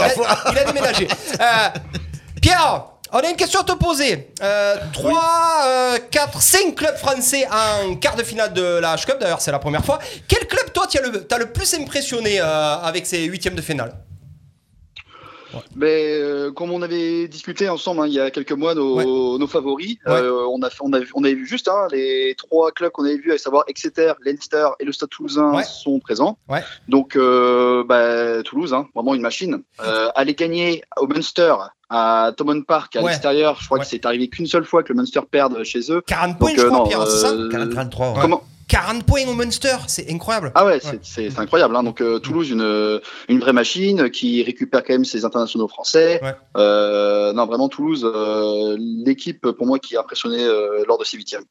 il a déménagé. Euh, Pierre, on a une question à te poser. Euh, 3, 4, 5 clubs français en quart de finale de la H-Cup. D'ailleurs, c'est la première fois. Quel club, toi, t'as le, t'as le plus impressionné euh, avec ces huitièmes de finale?
Mais euh, comme on avait discuté ensemble hein, il y a quelques mois nos, nos favoris, euh, on, a, fait- on, a, on avait vu juste hein, les trois clubs qu'on avait vus, à savoir Exeter, Leinster et le Stade Toulousain
Ouais.
sont présents.
Ouais.
Donc euh, bah, Toulouse, hein, vraiment une machine. Euh, aller gagner au Munster à Thomond Park à
Ouais.
l'extérieur, je crois
Ouais.
que c'est arrivé qu'une seule fois que le Munster perde chez eux.
40 points,
Donc,
je crois,
non,
Pierre, c'est ça
euh,
40-33. ouais.
Comment
40 points au Munster, c'est incroyable.
Ah ouais, c'est- incroyable. Hein. Donc euh, Toulouse, une, une vraie machine qui récupère quand même ses internationaux français.
Ouais.
Euh, non, vraiment Toulouse, euh, l'équipe pour moi qui a impressionné euh, lors de ces huitièmes.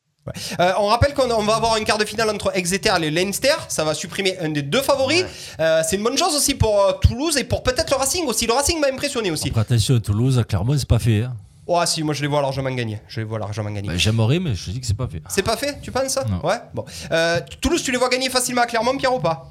Euh, on rappelle qu'on on va avoir une quart de finale entre Exeter et Leinster. Ça va supprimer un des deux favoris. Euh, c'est une bonne chose aussi pour euh, Toulouse et pour peut-être le Racing aussi. Le Racing m'a impressionné aussi.
Après, attention, Toulouse, Clermont, c'est pas fait. hein.
Oh, si, moi je les vois largement gagner. Je les vois largement gagner.
Bah, J'aimerais, mais je dis que c'est pas fait.
C'est pas fait, tu penses?
Non.
Ouais, bon. Euh, Toulouse, tu les vois gagner facilement à Clermont, Pierre ou pas?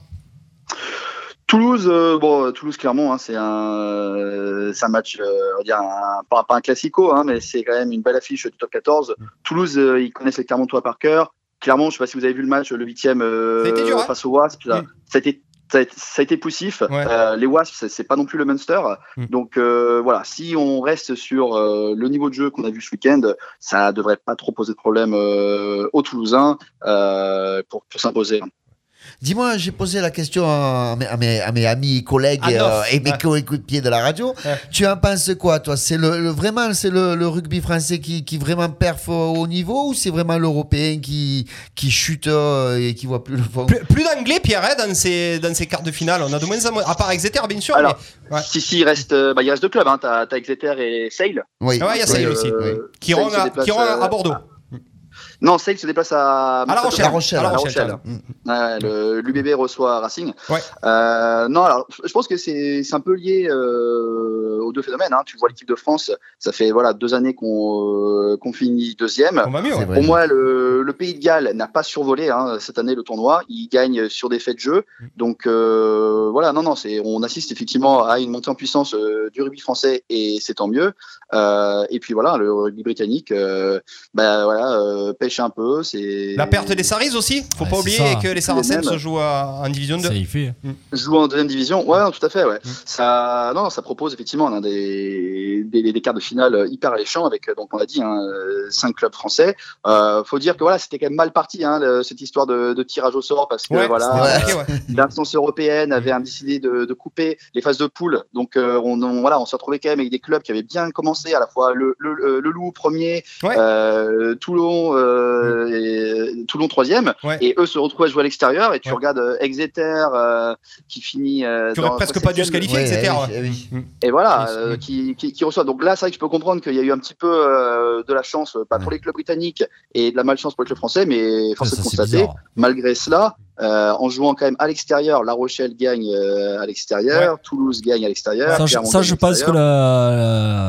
Toulouse, euh, bon, Toulouse Clermont, hein, c'est un, euh, c'est un match, euh, on va dire un, pas, pas un classico, hein, mais c'est quand même une belle affiche du top 14.
Mm.
Toulouse, euh, ils connaissent les Clermontois par cœur. Clermont, je sais pas si vous avez vu le match, le huitième euh,
Ça dur, hein?
face aux Wasps, ça,
Mm.
ça a été ça a été, ça a été poussif.
Ouais.
Euh, les Wasps, c'est- pas non plus le Munster.
Mm.
Donc euh, voilà, si on reste sur euh, le niveau de jeu qu'on a vu ce week-end, ça devrait pas trop poser de problème aux Toulousains pour, pour s'imposer.
Dis-moi, j'ai posé la question à mes, à mes- à mes amis, collègues
Ah,
euh, et mes
Ouais.
coéquipiers de la radio.
Ouais.
Tu en penses quoi, toi? C'est le, le- vraiment c'est le, le rugby français qui, qui vraiment perf au niveau ou c'est vraiment l'européen qui, qui chute euh, et qui voit plus le fond?
Plus, plus d'anglais, Pierre, hein, dans ces, dans ces quarts de finale. On a de moins en moins. À part Exeter, bien sûr.
Alors,
mais- ouais.
Si, si, il reste, euh, bah, il reste deux clubs. Hein. T'as, t'as Exeter et Sale.
Oui.
Ah ouais, il y a Sale
Euh,
aussi.
oui.
Qui
Sale
rend
se
à,
déplace,
qui rend
euh,
à Bordeaux.
Non, Sale se déplace à,
À La Rochelle.
La Rochelle.
À La Rochelle.
Rochelle. Ouais, le- L'UBB reçoit Racing.
Ouais.
Euh, non, alors je pense que c'est c'est un peu lié euh, aux deux phénomènes. Hein. Tu vois l'équipe de France, ça fait voilà deux années qu'on euh, qu'on finit deuxième.
On va mieux. Ouais.
Pour moi, le, le Pays de Galles n'a pas survolé hein, cette année le tournoi. Il gagne sur des faits de jeu. Donc euh, voilà, non, non, c'est on assiste effectivement à une montée en puissance euh, du rugby français et c'est tant mieux. Euh, et puis voilà, le rugby britannique, euh, bah voilà, euh, pêche un peu. C'est
La perte des Saris aussi. Faut
Ouais,
pas oublier
ça.
que les Saracens se jouent à- en division 2.
Ça y fait.
joue en deuxième division. Ouais, non, tout à fait. Ouais.
Mm.
Ça, non, ça propose effectivement hein, des, des, des quarts de finale hyper alléchants avec euh, donc on l'a dit hein, euh, cinq clubs français. Euh, faut dire que voilà, c'était quand même mal parti hein, le- cette histoire de, de tirage au sort parce que
Ouais,
voilà, l'instance européenne avait décidé de, de couper les phases de poule. Donc euh, on, on- voilà, on s'est retrouvé quand même avec des clubs qui avaient bien commencé à la fois le, le, le- le Loup premier,
Ouais.
euh, Toulon, euh, et, Toulon troisième,
Ouais.
et eux se retrouvent à jouer à l'extérieur. Et tu
Ouais.
regardes euh, Exeter euh, qui finit. euh,
aurait
dans-
presque pas dû se qualifier,
Ouais,
etc.
eh oui, eh oui.
Et voilà, euh, qui, qui, qui reçoit. Donc là, c'est vrai que je peux comprendre qu'il y a eu un petit peu euh, de la chance, pas pour les clubs britanniques et de la malchance pour les clubs français, mais force
Ça,
est de constater, malgré cela, euh, en jouant quand même à l'extérieur, La Rochelle gagne euh, à l'extérieur, Toulouse gagne à l'extérieur.
Ça, je, ça, pense que la,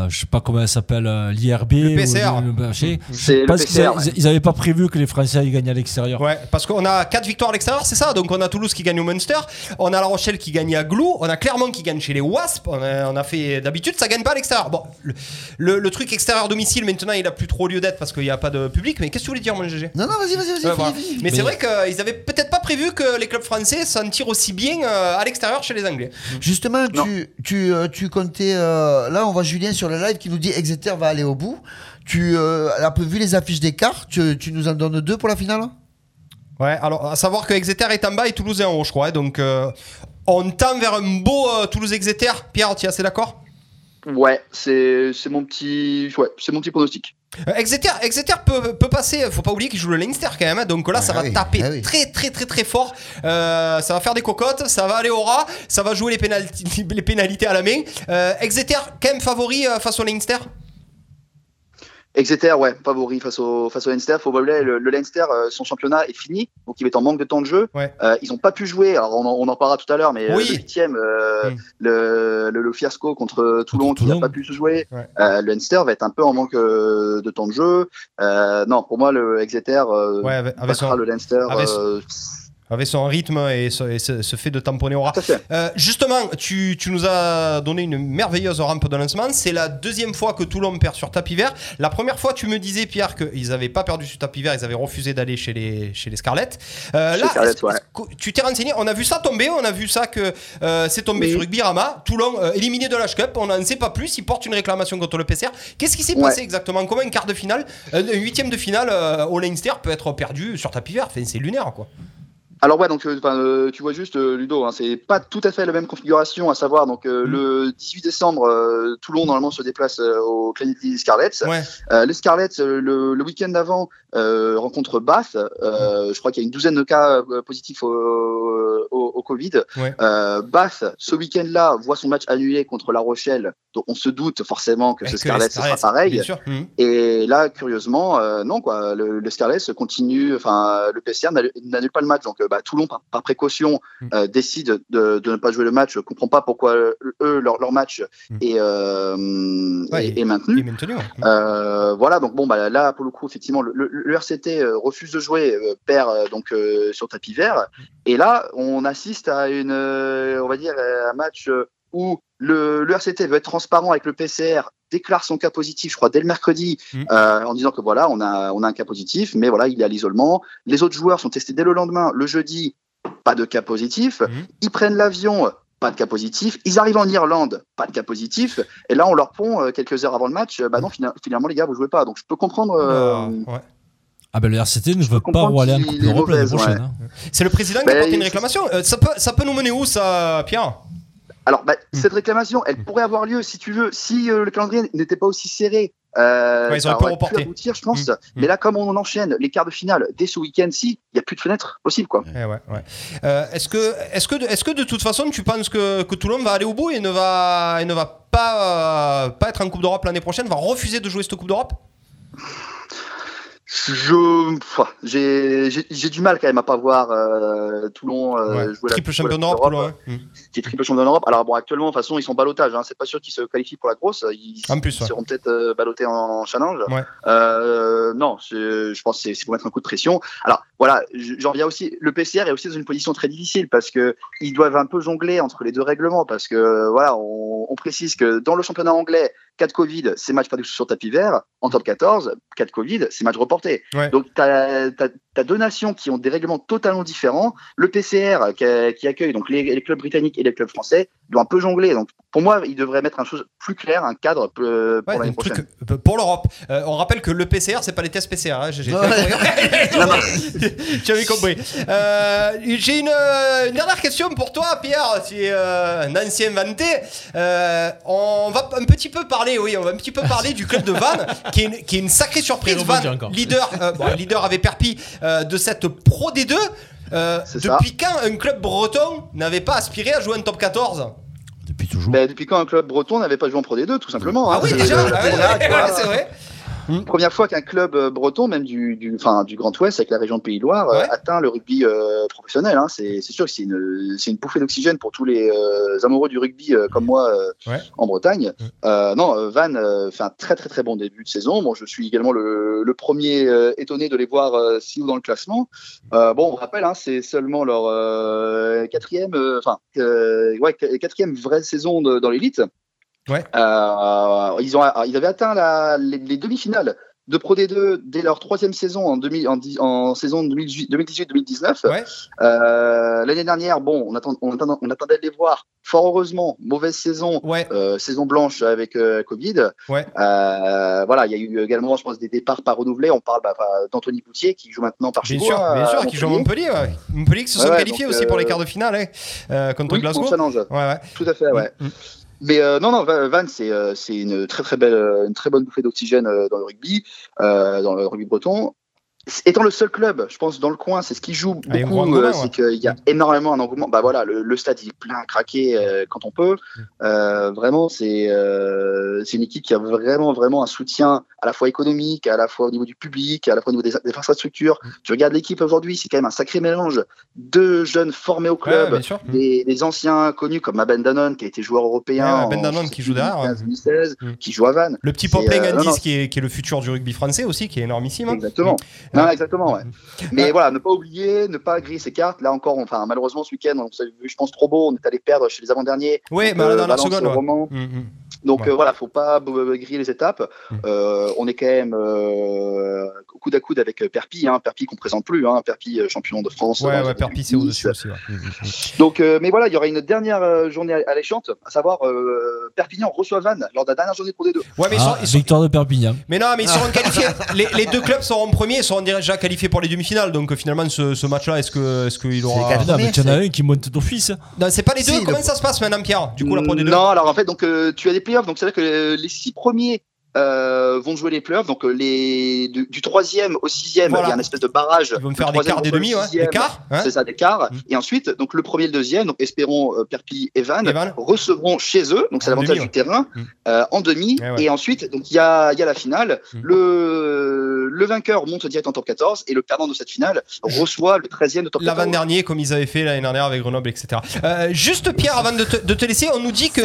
la- je sais pas comment elle s'appelle, euh, l'IRB,
Le
ou
PCR.
le- le- je sais-
C'est
je
le
pense qu'ils
PCR,
a- ils avaient pas prévu que les Français aillent gagner à l'extérieur.
Ouais, parce qu'on a 4 victoires à l'extérieur, c'est ça. Donc on a Toulouse qui gagne au Munster, on a La Rochelle qui gagne à Glou, on a Clermont qui gagne chez les Wasps. On a, on a fait d'habitude, ça gagne pas à l'extérieur. Bon, le, le- le truc extérieur domicile maintenant, il a plus trop lieu d'être parce qu'il n'y a pas de public. Mais qu'est-ce que tu voulais dire, mon GG
Non, non, vas-y, vas-y, vas-y.
Ouais,
finis,
voilà.
finis.
Mais, c'est vrai qu'ils avaient peut-être pas prévu que les clubs français s'en tirent aussi bien euh, à l'extérieur chez les Anglais.
Justement,
Non.
tu, tu, euh, tu comptais. euh, là, on voit Julien sur le live qui nous dit Exeter va aller au bout. Tu euh, as vu les affiches des quarts? Tu, tu nous en donnes deux pour la finale?
Ouais, alors à savoir que Exeter est en bas et Toulouse est en haut, je crois. hein, donc euh, on tend vers un beau euh, Toulouse-Exeter. Pierre, tu es assez d'accord?
Ouais, c'est c'est mon petit, ouais, c'est mon petit pronostic.
Euh, Exeter, Exeter peut, peut passer, faut pas oublier qu'il joue le Leinster quand même, hein, donc là ça va
oui,
taper
ah oui.
très très très très fort, Euh, ça va faire des cocottes, ça va aller au ras, ça va jouer les, (laughs) pénalités à la main. Euh, Exeter quand même favori face au Leinster?
Exeter, ouais, favori face au face au Leinster. Faut pas oublier, le, le Leinster, euh, son championnat est fini, donc il va être en manque de temps de jeu.
Ouais.
Euh, ils ont pas pu jouer. Alors on en, on en parlera tout à l'heure, mais euh,
Oui.
le huitième, euh,
Mm.
le, le, le fiasco contre Toulon qui n'a pas pu se jouer.
Ouais.
Euh, le Leinster va être un peu en manque euh, de temps de jeu. Euh, non, pour moi, le Exeter euh,
Ouais, avec, avec son,
le Leinster.
avec
euh,
avec son rythme et ce, et ce- ce fait de tamponner au
fait.
Euh, justement, tu, tu nous as donné une merveilleuse rampe de lancement. C'est la deuxième fois que Toulon perd sur tapis vert. La première fois, tu me disais, Pierre, qu'ils n'avaient pas perdu sur tapis vert, ils avaient refusé d'aller chez les, chez les Scarlets. Euh, là,
Scarlett, ouais.
tu t'es renseigné, on a vu ça tomber, on a vu ça que euh, c'est tombé
Oui.
sur Rugby Rama. Toulon éliminé de l'H Cup, on n'en sait pas plus. Ils portent une réclamation contre le PCR. Qu'est-ce qui s'est
Ouais.
passé exactement? Comment un quart de finale, un huitième de finale au Leinster peut être perdu sur tapis vert? Enfin, C'est lunaire, quoi.
Alors ouais, donc euh, euh, tu vois juste euh, Ludo, hein, c'est pas tout à fait la même configuration, à savoir donc euh,
Mm.
le 18 décembre, Toulon normalement se déplace au Trinity Scarlets.
Ouais.
Les Scarlets le, le week-end d'avant rencontrent Bath. Euh, je crois qu'il y a une douzaine de cas positifs au, au, au Covid.
Ouais.
Bath ce week-end-là voit son match annulé contre La Rochelle, donc on se doute forcément que ce
que
Scarlets sera
Scarlets,
pareil.
Bien sûr. Mhm.
Et là, curieusement, non quoi. Le, le Scarlett continue. Enfin, le PCR n'annule pas le match. Donc, bah, Toulon, par, par précaution,
Mm.
euh, décide de, de ne pas jouer le match. Je comprends pas pourquoi euh, eux leur, leur match
Mm.
est, euh,
Ouais,
est, maintenu.
Il est maintenu. ouais.
Euh, voilà. Donc bon, bah là, pour le coup, effectivement, le, le- le RCT refuse de jouer, perd donc sur tapis vert. Et là, on assiste à une, on va dire, un match où le, le RCT veut être transparent avec le PCR, déclare son cas positif, je crois, dès le mercredi,
Mm.
euh, en disant que voilà, on a, on a un cas positif, mais voilà, il est à l'isolement. Les autres joueurs sont testés dès le lendemain, le jeudi, pas de cas positif.
Mhm.
Ils prennent l'avion, pas de cas positif. Ils arrivent en Irlande, pas de cas positif. Et là, on leur pond euh, quelques heures avant le match, euh, bah non, fina- finalement, les gars, vous jouez pas. Donc, je peux comprendre. euh,
Ouais.
Ah ben le RCT ne veut pas Coupe
est
d'Europe l'année prochaine.
ouais.
hein.
C'est le président qui
Ben,
a porté une réclamation. Euh, ça, peut, ça peut nous mener où, ça, Pierre?
Alors, bah,
Mm.
cette réclamation, elle pourrait avoir lieu, si tu veux, si euh, le calendrier n'était pas aussi serré. Euh,
Ouais, ils auraient pu reporter.
aboutir, je pense.
Mm.
Mais là, comme on enchaîne les quarts de finale dès ce week-end-ci, il n'y a plus de fenêtre possible, quoi.
Eh ouais, ouais. Euh, est-ce que, est-ce que, de- est-ce que de toute façon, tu penses que, que Toulon va aller au bout et ne va, et ne va pas, euh, pas être en Coupe d'Europe l'année prochaine, va refuser de jouer cette Coupe d'Europe?
Je, j'ai, du mal quand même à pas voir euh, Toulon euh,
Ouais.
jouer la
Triple champion
la
d'Europe, hein. Mm.
qui est triple champion d'Europe. Alors bon, actuellement, de toute façon, ils sont balotage. Hein. C'est pas sûr qu'ils se qualifient pour la grosse. Ils,
En plus,
ils
ouais.
seront peut-être euh, ballottés en challenge.
Ouais.
Euh, non, je pense que c'est pour mettre un coup de pression. Alors voilà, j'en reviens aussi. Le PCR est aussi dans une position très difficile parce que ils doivent un peu jongler entre les deux règlements parce que voilà, on, on précise que dans le championnat anglais, cas de Covid, c'est match perdu sur tapis vert. En top 14, cas de Covid, c'est match reporté.
Ouais.
Donc tu as, deux nations qui ont des règlements totalement différents. Le PCR qui, qui accueille donc les, les clubs britanniques et les clubs français doit un peu jongler. Donc pour moi, il devrait mettre un chose plus clair, un cadre euh, pour
Ouais,
l'année
un truc,
prochaine.
pour l'Europe. Euh, on rappelle que le PCR, c'est pas les tests PCR. Hein, j'ai- (laughs) (laughs) compris. Euh, J'ai une, une dernière question pour toi, Pierre. Tu es euh, un ancien vanté. Euh, on va un petit peu parler, oui, on va un petit peu parler du club de Vannes, qui est une, qui est une sacrée surprise. Vannes, leader, euh, bon, leader avec Perpi euh, de cette Pro D2. Euh,
ça.
depuis quand un club breton n'avait pas aspiré à jouer un top 14
Depuis toujours.
Ben, depuis quand un club breton n'avait pas joué en Pro D2, tout simplement.
Ah
hein.
oui, déjà Ah ouais, (laughs) ouais, c'est vrai.
Première fois qu'un club euh, breton, même du, du, du Grand Ouest, avec la région de Pays-Loire, euh, atteint le rugby euh, professionnel. Hein. C'est sûr que c'est une, une bouffée d'oxygène pour tous les amoureux du rugby comme moi
Ouais.
en Bretagne. Non, Van fait un très très très bon début de saison. Bon, je suis également le, le premier étonné de les voir si haut dans le classement. Bon, on rappelle, hein, c'est seulement leur quatrième, enfin, ouais, quatrième vraie saison de- dans l'élite.
Ouais.
Euh, ils, ont, ils avaient atteint la- les, les demi-finales de Pro D2 dès leur troisième saison en, 2000 en, dix- en saison 2018-2019. Euh, L'année dernière, bon, on, attend, on, attendait de les voir. Fort heureusement, mauvaise saison, euh, saison blanche avec euh, Covid.
Ouais.
Voilà, il y a eu également, je pense, des départs pas renouvelés. On parle bah, d'Anthony Poutier qui joue maintenant par chez
Bien
vous,
sûr,
hein,
bien sûr, qui joue à Montpellier. Montpellier qui se sont qualifiés aussi pour les quarts de finale hein, contre
Oui,
Glasgow.
Tout à fait, ouais. Mais euh, non, non, Va- Van, c'est euh, c'est une très très belle, une très bonne bouffée d'oxygène euh, dans le rugby, euh, dans le rugby breton. Étant le seul club, je pense, dans le coin, c'est ce qui joue
Ah,
beaucoup, euh, c'est qu'il y a énormément un engouement. Bah voilà, le, le stade il est plein à craquer euh, quand on peut. Euh, vraiment, c'est euh, c'est une équipe qui a vraiment vraiment un soutien à la fois économique, à la fois au niveau du public, à la fois au niveau des, des infrastructures. Tu regardes l'équipe aujourd'hui, c'est quand même un sacré mélange de jeunes formés au club, des, des anciens connus comme Ben Danone qui a été joueur européen,
Ouais,
en
Danone qui joue derrière, ouais.
2015, 2016, qui joue à Vannes.
Le petit
C'est,
Poplin
non, non,
Andis qui est, qui est le futur du rugby français aussi, qui est énormissime. hein.
Exactement. Non, exactement, ouais. (laughs) Mais voilà, ne pas oublier, ne pas griller ses cartes. Là encore, enfin, malheureusement, ce week-end, on s'est vu, je pense, trop beau. On est allé perdre chez les avant-derniers.
Oui,
Donc,
mais dans la seconde, ouais. Mm.
Donc
Ouais.
euh, voilà, faut pas griller les étapes. Euh, on est quand même euh, coude à coude avec euh, Perpi, hein, Perpi qu'on présente plus, hein, Perpi euh, champion de France.
Ouais, ouais, Perpi, c'est
2010.
au-dessus aussi. ouais. Mm, mm, mm.
Donc, euh, mais voilà, il y aura une dernière journée alléchante, à savoir euh, Perpignan reçoit Vannes lors de la dernière journée pour des deux.
Ouais, mais ils sont-
Ah,
ils sont-
victoire de Perpignan.
Mais non, mais ils seront qualifiés. (laughs) Les, les deux clubs seront premiers, ils seront déjà qualifiés pour les demi-finales. Donc finalement, ce, ce match-là, est-ce que, est-ce qu'il aura
Ah, mais tu en as un qui monte d'office.
Non, c'est pas les deux.
Si,
Comment
le-
ça se passe maintenant, Pierre Du coup, la Pro des deux.
Non, alors en fait, donc euh, tu as des donc c'est-à-dire que euh, les six premiers euh, vont jouer les playoffs, donc euh, les du, du troisième au sixième,
Voilà.
il y a un espèce de barrage.
Ils vont me faire des
troisième
quarts, des demi, ouais. Des quarts, hein.
C'est ça, des quarts. Et ensuite, donc le premier et le deuxième, donc espérons euh, Perpi et Vannes, recevront chez eux, donc c'est l'avantage du terrain, euh, en demi.
Ouais.
Et ensuite, donc il y a, il y a la finale. Le, le vainqueur monte direct en top 14 et le perdant de cette finale (laughs) reçoit le 13e de top 14.
L'avant-dernier, comme ils avaient fait l'année dernière avec Grenoble, etc. Euh, juste Pierre, avant de te, de te laisser, on nous dit que,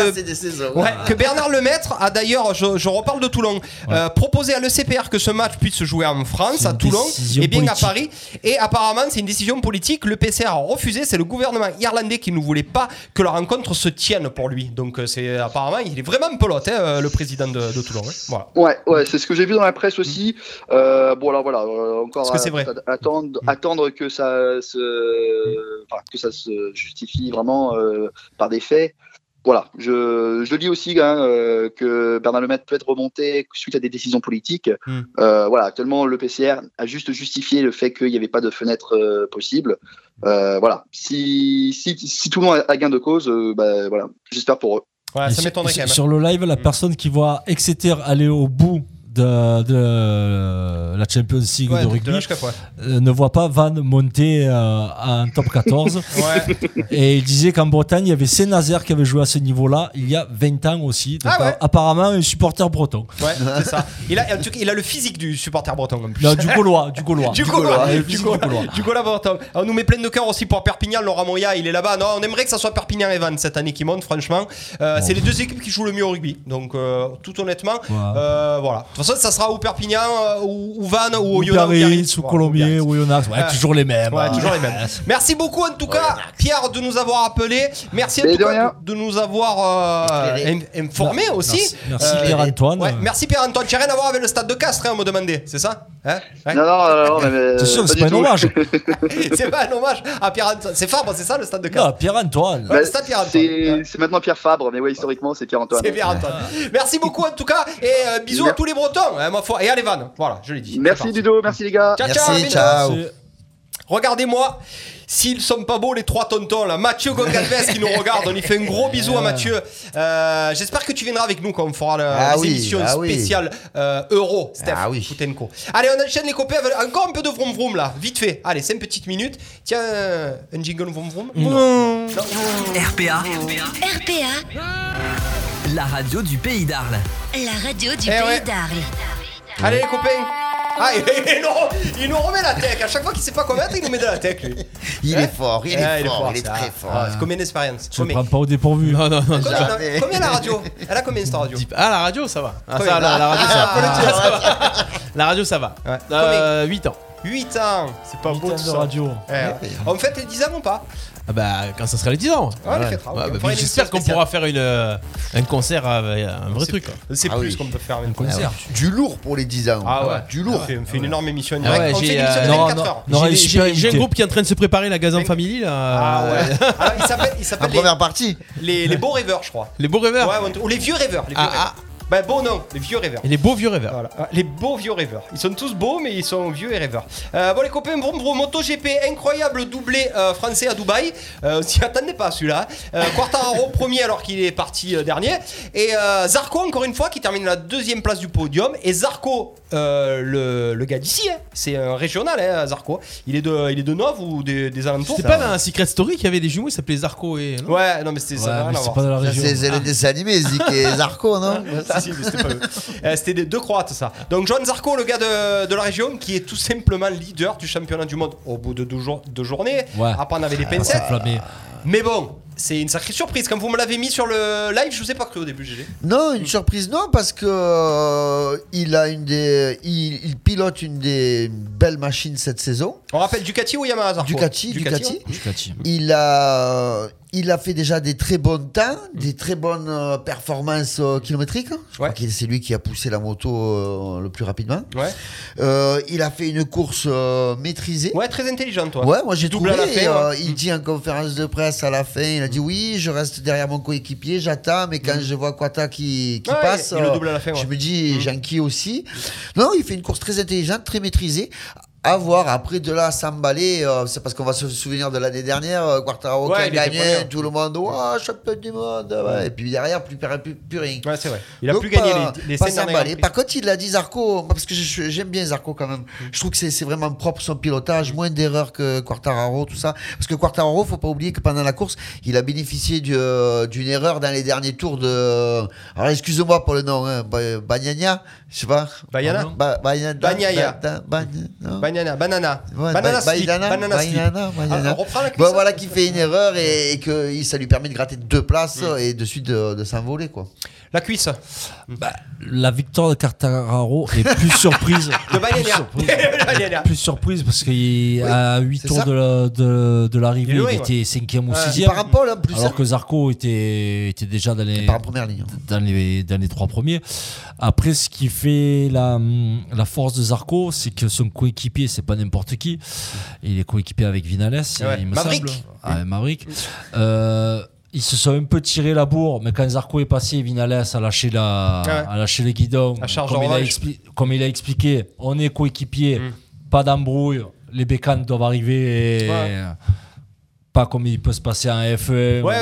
Ouais, que Bernard Lemaître a d'ailleurs, je, je reparle de Toulon, euh, proposé à l'ECPR que ce match puisse se jouer en France, à Toulon, et bien
politique.
à Paris. Et apparemment, c'est une décision politique. Le PCR a refusé. C'est le gouvernement irlandais qui ne voulait pas que la rencontre se tienne pour lui. Donc, euh, c'est apparemment, il est vraiment un pelote, hein, euh, le président de, de Toulon. hein. Voilà.
Ouais, ouais, c'est ce que j'ai vu dans la presse aussi. Euh, bon, alors voilà, euh, encore
que vrai
à- attendre, attendre que ça se, enfin, que ça se justifie vraiment euh, par des faits. Voilà, je, je lis aussi hein, euh, que Bernard Lemaitre peut être remonté suite à des décisions politiques.
Mm.
Euh, voilà, actuellement le PCR a juste justifié le fait qu'il n'y avait pas de fenêtre euh, possible. Euh, voilà, si, si, si tout le monde a gain de cause, euh, bah, voilà, j'espère pour eux.
Ouais, ça
sur-
quand même.
Sur le live, la personne qui voit Exeter aller au bout de, de la Champions League
Ouais,
de
de
rugby
ouais.
euh, ne voit pas Van monter euh, en top 14. (laughs)
Ouais.
Et il disait qu'en Bretagne, il y avait Saint-Nazaire qui avait joué à ce niveau-là il y a 20 ans aussi. Donc,
Ah ouais.
apparemment, un supporter breton.
C'est ça. Il a, il le physique du supporter breton en plus.
Non, du Gaulois, du Gaulois.
Du Gaulois, du Gaulois,
du Gaulois.
breton. On nous met plein de cœur aussi pour Perpignan. Laurent Moya, il est là-bas. Non, on aimerait que ça soit Perpignan et Vannes cette année qui monte, franchement. Euh, C'est les deux équipes qui jouent le mieux au rugby. Donc, euh, tout honnêtement, euh, voilà. Façon, ça sera ou Perpignan, euh, ou, ou Vannes, ou,
Ou
Oyonnax, ou Biarritz.
Ou Colombier, ou Yonax. Ouais, toujours les mêmes.
Ouais,
hein.
toujours les mêmes. (laughs) Merci beaucoup en tout cas, Pierre, de nous avoir appelé. Merci en
Mais
tout
de
cas nous avoir euh, informé
Non,
aussi.
merci-
Euh,
Pierre-Antoine.
ouais, merci Pierre-Antoine. Tu n'as rien à voir avec le stade de Castres, hein, on me demandait, c'est ça Hein Ouais.
Non, non, non, non, mais,
C'est sûr,
pas
c'est pas un hommage. (laughs) (laughs)
c'est pas un hommage à Pierre-Antoine. C'est Fabre, c'est ça le stade de
Non,
Castres
Pierre-Antoine.
Ouais, le stade Pierre-Antoine.
C'est maintenant Pierre Fabre, mais ouais, historiquement, c'est Pierre-Antoine.
C'est Pierre-Antoine. Merci beaucoup en tout cas et bisous à tous les Bretons, hein, ma foi. Et à les vannes. Voilà, je l'ai dit.
Merci Ludo, merci les gars.
Ciao, ciao, bisous. Regardez-moi, s'ils sont pas beaux les trois tontons là, Mathieu Gongalves qui nous (laughs) regarde, on y fait un gros bisou à Mathieu. Euh, J'espère que tu viendras avec nous quand on fera le-
Ah oui, ah oui.
spéciales euh, Euro, Steph
Ah oui.
Poutenko. Allez, on enchaîne les copains avec encore un peu de vroom vroom là, vite fait. Allez, 5 petites minutes. Tiens, un jingle vroom vroom. Non.
RPA,
RPA,
la radio du pays d'Arles.
la radio du
Eh
pays
ouais.
d'Arles.
Allez les copains. Ah, il, il nous, il nous remet la tech. À chaque fois qu'il sait pas quoi mettre, il nous met de la tech lui.
Il
Hein
est fort, il est
Ah,
fort, il est très
ah,
fort.
ah, c'est combien d'expérience
Tu ne
Combien
prends pas au dépourvu.
Non, non, non.
Combien,
Jamais.
combien la radio Elle a combien cette radio
Ah, la radio, ça va. Ah, ça, la, la radio, ça va. La radio, ça va.
Ouais.
Euh, 8 ans.
8 ans C'est pas beau
ans
tout
de
ça.
radio.
Ouais. On fait les 10 ans ou pas
Ah bah quand ça sera les 10 ans.
Ouais, on les fêtera,
Ouais, bah, J'espère qu'on pourra faire une, euh, un concert, euh, un vrai truc.
C'est
Ah
plus
oui.
qu'on peut faire un
concert.
Du lourd pour les 10 ans.
Ah ouais,
Du lourd.
On fait, on fait une énorme émission en
Ah j'ai
une émission de
euh,
24 heures.
non,
j'ai-
j'ai- super
j'ai j'ai un groupe qui est en train de se préparer la Gazan Family là.
Ah ouais. (laughs) Il s'appelle, les,
première partie.
les, les beaux rêveurs, je crois.
Les beaux rêveurs.
Ouais, ou les vieux rêveurs.
Ah.
Bah beau non, les vieux rêveurs.
Et les beaux vieux rêveurs.
Voilà. Ah, Les beaux vieux rêveurs. Ils sont tous beaux, mais ils sont vieux et rêveurs. Euh, bon, les copains, bon, bon, MotoGP, incroyable doublé euh, français à Dubaï. Euh, on s'y attendait pas celui-là. Euh, Quartararo (laughs) premier alors qu'il est parti euh, dernier. Et euh, Zarco, encore une fois, qui termine la deuxième place du podium. Et Zarco, euh, le, le gars d'ici, hein, c'est un régional, hein, Zarco. Il est de, il est de Nov ou des, des alentours.
C'était pas dans un Secret Story qu'il y avait des jumeaux, ils s'appelaient Zarco et. non
Ouais, non, mais c'était ça.
Ouais,
n'a rien à
c'est
voir.
pas de la
Ça,
région.
C'est c'est le dessin animé, Zik et Zarco, non
si, mais c'était pas eux. Euh, C'était des deux Croates, ça. Donc, John Zarco, le gars de, de la région, qui est tout simplement leader du championnat du monde au bout de deux, jours, deux journées.
Ouais.
Après, on avait les
Ah,
pincettes. Mais bon, c'est une sacrée surprise. Quand vous me l'avez mis sur le live, je vous ai pas cru au début, GG.
Non, une surprise, non, parce que euh, il a une des, il, il pilote une des belles machines cette saison.
On rappelle Ducati ou Yamaha, Zarco?
Ducati, Ducati.
Ducati.
Il a, il a fait déjà des très bons temps, des très bonnes euh, performances euh, kilométriques. Je crois
Ouais.
que c'est lui qui a poussé la moto euh, le plus rapidement.
Ouais.
Il a fait une course maîtrisée.
Ouais, très intelligent, toi.
Ouais, moi j'ai trouvé.
à la fin, ouais.
Il dit en conférence de presse à la fin, il a dit oui, je reste derrière mon coéquipier, j'attends, mais quand je vois Quata qui,
Mm.
Passe,
il le double à la fin, ouais. Mm.
je me dis j'enquille aussi. Non, il fait une course très intelligente, très maîtrisée. À voir, après de là, s'emballer, euh, c'est parce qu'on va se souvenir de l'année dernière, euh, Quartaro
Ouais,
qui a gagné, tout le monde, oh, champion du monde, ouais. et puis derrière, plus, plus, plus rien.
Ouais, c'est vrai. Il a
Donc,
plus gagné les, les
pas s'emballer. Par contre, il a dit Zarco, parce que j'aime bien Zarco quand même. Je trouve que c'est vraiment propre son pilotage, moins d'erreurs que Quartararo, tout ça. Parce que Quartararo, faut pas oublier que pendant la course, il a bénéficié du- euh, d'une erreur dans les derniers tours de. Alors, excuse-moi pour le nom, hein, Ba- Bagnagna, je sais pas.
Bayana
Ba- Bagnagna.
Banana, banana.
Ouais,
banana
Ba-
slip. Banana slip.
Bagnana, Bagnana.
Ah,
Bon,
cuisse.
voilà qui fait une erreur et, et que ça lui permet de gratter deux places et de suite de, de s'envoler quoi.
La cuisse.
Bah, la victoire de Quartararo est plus (laughs) surprise.
De
plus, surprise plus surprise parce qu'à 8
c'est
tours
ça.
de, la- de, de l'arrivée,
Il
était 5ème ou
Ouais.
6ème.
Il part en pole en plus.
Alors
hein.
que Zarco était, était déjà dans les,
ligne. hein.
dans les, dans les trois premiers. Après, ce qui fait la, la force de Zarco, c'est que son coéquipier, c'est pas n'importe qui. Il est coéquipier avec Vinales,
Ouais.
il me
Maverick.
semble. Ah, Maverick. Euh, ils se sont un peu tiré la bourre, mais quand Zarco est passé, Vinales a lâché, la,
Ouais.
a lâché les guidons.
Charge
comme, il a
revanche.
expli- comme il a expliqué, on est coéquipier,
Mm.
pas d'embrouille, les bécanes doivent arriver. et-
Ouais.
Pas comme il peut se passer en F1
Ouais, ouais,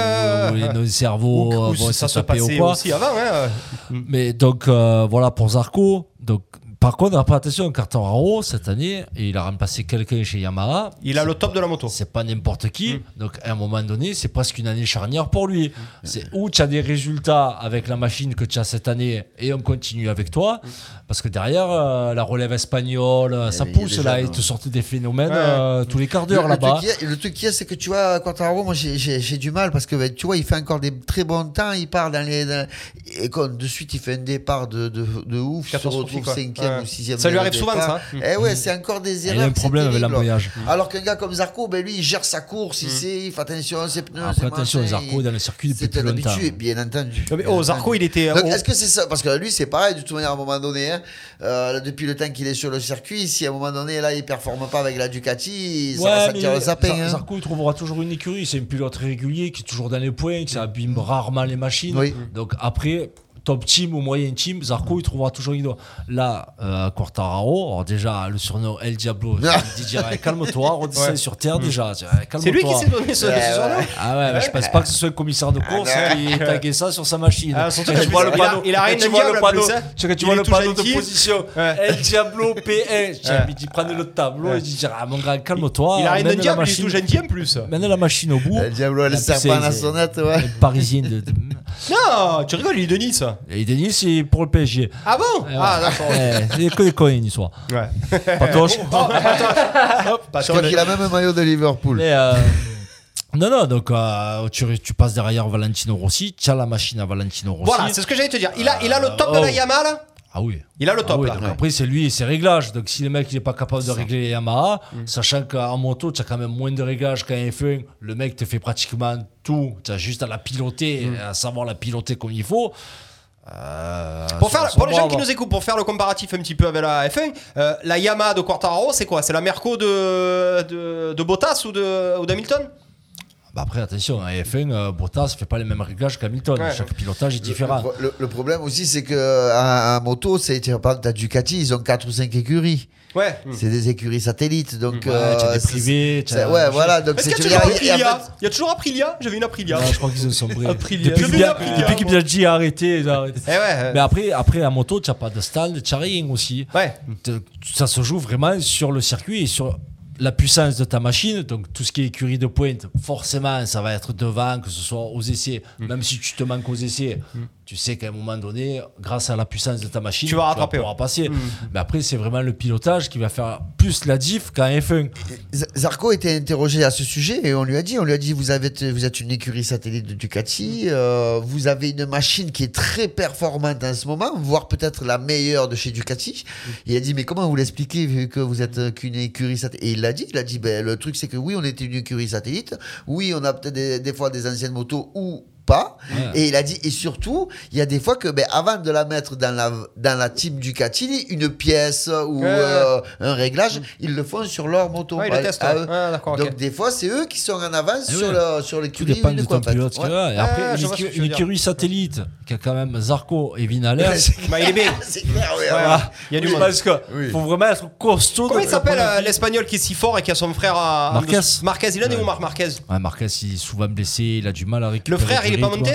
où,
ouais.
nos cerveaux
ou
vont
ça
se taper ou quoi.
aussi avant. Hein.
Mais donc euh, voilà pour Zarco. Donc par contre, pas attention, Quartararo cette année, il a remplacé quelqu'un chez Yamaha.
Il a le top de la moto.
C'est pas n'importe qui.
Mm.
Donc à un moment donné, c'est presque une année charnière pour lui. C'est où tu as des résultats avec la machine que tu as cette année et on continue avec toi.
Mm.
Parce que derrière, euh, la relève espagnole, euh, ça pousse là,
jeunes,
et te sortent des phénomènes
Ouais.
euh, tous les quarts d'heure là-bas.
Le truc qu'il y a, c'est que tu vois, Quartararo, moi j'ai- du mal parce que ben, tu vois, il fait encore des très bons temps, il part dans les. dans- et quand de suite il fait un départ de, de, de ouf, il se retrouve
quoi.
5
Ouais.
Ou 6
Ça lui arrive souvent, ça.
Eh ouais, c'est encore des erreurs.
Il a un problème avec l'embrayage.
Alors qu'un gars comme Zarco, ben lui, il gère sa course, il sait, il fait attention à ses pneus.
Après, attention, Zarco
il-
dans le circuit depuis
C'est
plus
un
longtemps.
habitué, bien entendu.
Non, mais,
Bien
oh, Zarco,
entendu.
il était.
Donc,
oh,
est-ce que c'est ça? Parce que lui, c'est pareil, de toute manière, à un moment donné, hein, euh, depuis le temps qu'il est sur le circuit, si à un moment donné, là, il performe pas avec la Ducati, ça va
mais
le sapin. Hein.
Zarco, il trouvera toujours une écurie. C'est un pilote régulier qui est toujours dans les points, qui abîme rarement les machines.
Oui.
Donc après, top team ou moyen team, Zarco, il trouvera toujours une. Là, euh, Quartararo, alors déjà, le surnom El Diablo, (laughs) il dirait calme-toi, redis ça
Ouais.
sur terre déjà. tu vois,
C'est lui qui s'est donné ce,
Ouais,
surnom
ouais.
Ah ouais, mais je pense pas que ce soit un commissaire de course
Ah,
qui taguait ça sur sa machine.
Ah,
tu vois le
il a-
panneau,
il a rien
tu
de
vois le panneau,
hein.
tu- tu
Il
vois
est
le panneau de position. (laughs) El Diablo P1, j'ai
Ouais.
envie d'y prendre le tableau d'y dire, ah mon gars, calme-toi.
Il a rien de diable, il est tout gentil en plus.
Mène la machine au bout.
Le diable, le
Et puis,
serpent
c'est-
à la sonnette, ouais.
le Parisien de, de- (laughs)
Non, tu rigoles, il est de Nice.
Et Denis, c'est pour le PSG.
Ah bon
Ouais.
Ah, d'accord.
C'est que des soit.
Ouais.
Patoche.
Hop, parce
Je crois
que-
qu'il a même un maillot de Liverpool.
Mais, euh, non, non, donc euh, tu, tu passes derrière Valentino Rossi, tu as la machine à Valentino Rossi.
Voilà, c'est ce que j'allais te dire. Il a, il a le top de
Oh.
la Yamaha là
Ah oui.
Il a le
Ah
top
oui,
là.
donc Après, c'est lui et ses réglages. Donc, si le mec il n'est pas capable de régler les Yamaha, sachant qu'en moto, tu as quand même moins de réglages qu'en F1, le mec te fait pratiquement tout. Tu as juste à la piloter, à savoir la piloter comme il faut. Euh,
Pour, faire, pour les gens qui nous écoutent, pour faire le comparatif un petit peu avec la F1, euh, la Yamaha de Quartararo, c'est quoi? C'est la Merco de, de, de Bottas ou de- ou d'Hamilton?
Bah après, attention, en F1, euh, Bottas ne fait pas les mêmes réglages qu'Hamilton.
Ouais.
Chaque pilotage est différent.
Le, le- le problème aussi, c'est que en, en moto, c'est par exemple, t'as Ducati, ils ont 4 ou 5 écuries.
Ouais.
C'est des écuries satellites, donc.
Ouais, tu as des privés, as-
Ouais, voilà. Donc
Est-ce
c'est veux
toujours
dire, il y a-
Aprilia Il y a toujours Aprilia J'avais une Aprilia.
Non, je crois qu'ils ont sombré.
Aprilia.
Depuis,
J'ai vu
que depuis Biaggi a arrêté, ils ont arrêté.
Eh ouais.
Mais après, après, en moto, tu n'as pas de stand, tu n'as rien aussi.
Ouais.
Ça se joue vraiment sur le circuit et sur la puissance de ta machine. Donc, tout ce qui est écurie de pointe, forcément, ça va être devant, que ce soit aux essais.
Mm.
Même si tu te manques aux essais, tu sais qu'à un moment donné, grâce à la puissance de ta machine,
Tu vas rattraper,
pouvoir
ouais.
passer.
Mm.
Mais après, c'est vraiment le pilotage qui va faire plus la diff qu'en F1.
Z- Zarco était interrogé à ce sujet et on lui a dit, on lui a dit, vous avez, vous êtes une écurie satellite de Ducati, euh, vous avez une machine qui est très performante en ce moment, voire peut-être la meilleure de chez Ducati. Il a dit, mais comment vous l'expliquez vu que vous êtes euh, qu'une écurie satellite Et il l'a dit, il a dit, ben, le truc c'est que oui, on était une écurie satellite, oui, on a peut-être des, des fois des anciennes motos ou pas.
Ouais.
Et il a dit, et surtout, il y a des fois que, ben, avant de la mettre dans la, dans la team Ducati, une pièce ou euh, un réglage, ils le font sur leur moto.
Ouais, ils le testent. Ah.
Donc des fois, c'est eux qui sont en avance
Eh
sur,
ouais.
le, sur
Tout dépend de ton
quoi, en fait.
a. Et après,
Ah,
une, écurie satellite qui a quand même Zarco et Vinales.
Bah, il est bien. (laughs)
C'est clair, oui.
Ouais,
voilà.
Il y a du
Oui,
monde.
Parce
Oui.
faut vraiment être costaud.
Comment il s'appelle euh, l'espagnol qui est si fort et qui a son frère à.
Marquez.
Marquez, il en est où Marc Marquez?
Marquez, il est souvent blessé, il a du mal à
Le
récupérer.
frère, il est pas monté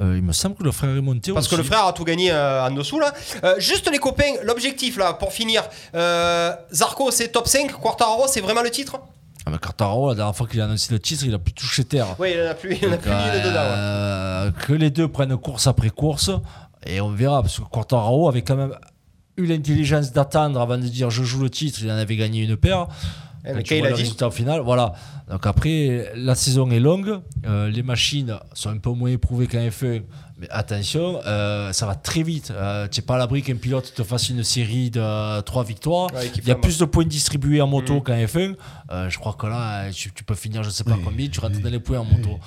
Euh, Il me semble que le frère est monté
Parce que le frère a tout gagné euh, en dessous là. Euh, juste les copains, l'objectif là pour finir. Euh, Zarco c'est top 5, Quartararo c'est vraiment le titre?
Ah, mais Quartararo, la dernière fois qu'il a annoncé le titre, il a plus touché terre.
Oui, il en a plus, il en a plus ni une dedans. ouais.
Que les deux prennent course après course et on verra. Parce que Quartararo avait quand même eu l'intelligence d'attendre avant de dire je joue le titre. Il en avait gagné une paire.
Eh,
Quand
mais
tu vois le résultat final, voilà. Donc après, la saison est longue, euh, les machines sont un peu moins éprouvées qu'en F1, mais attention, euh, ça va très vite. Euh, tu n'es pas à l'abri qu'un pilote te fasse une série de euh, trois victoires.
Ouais,
Il y a plus de points distribués en moto
Mm.
qu'en F1. Euh, je crois que là, tu, tu peux finir, je sais pas combien, tu rentres dans les points en moto.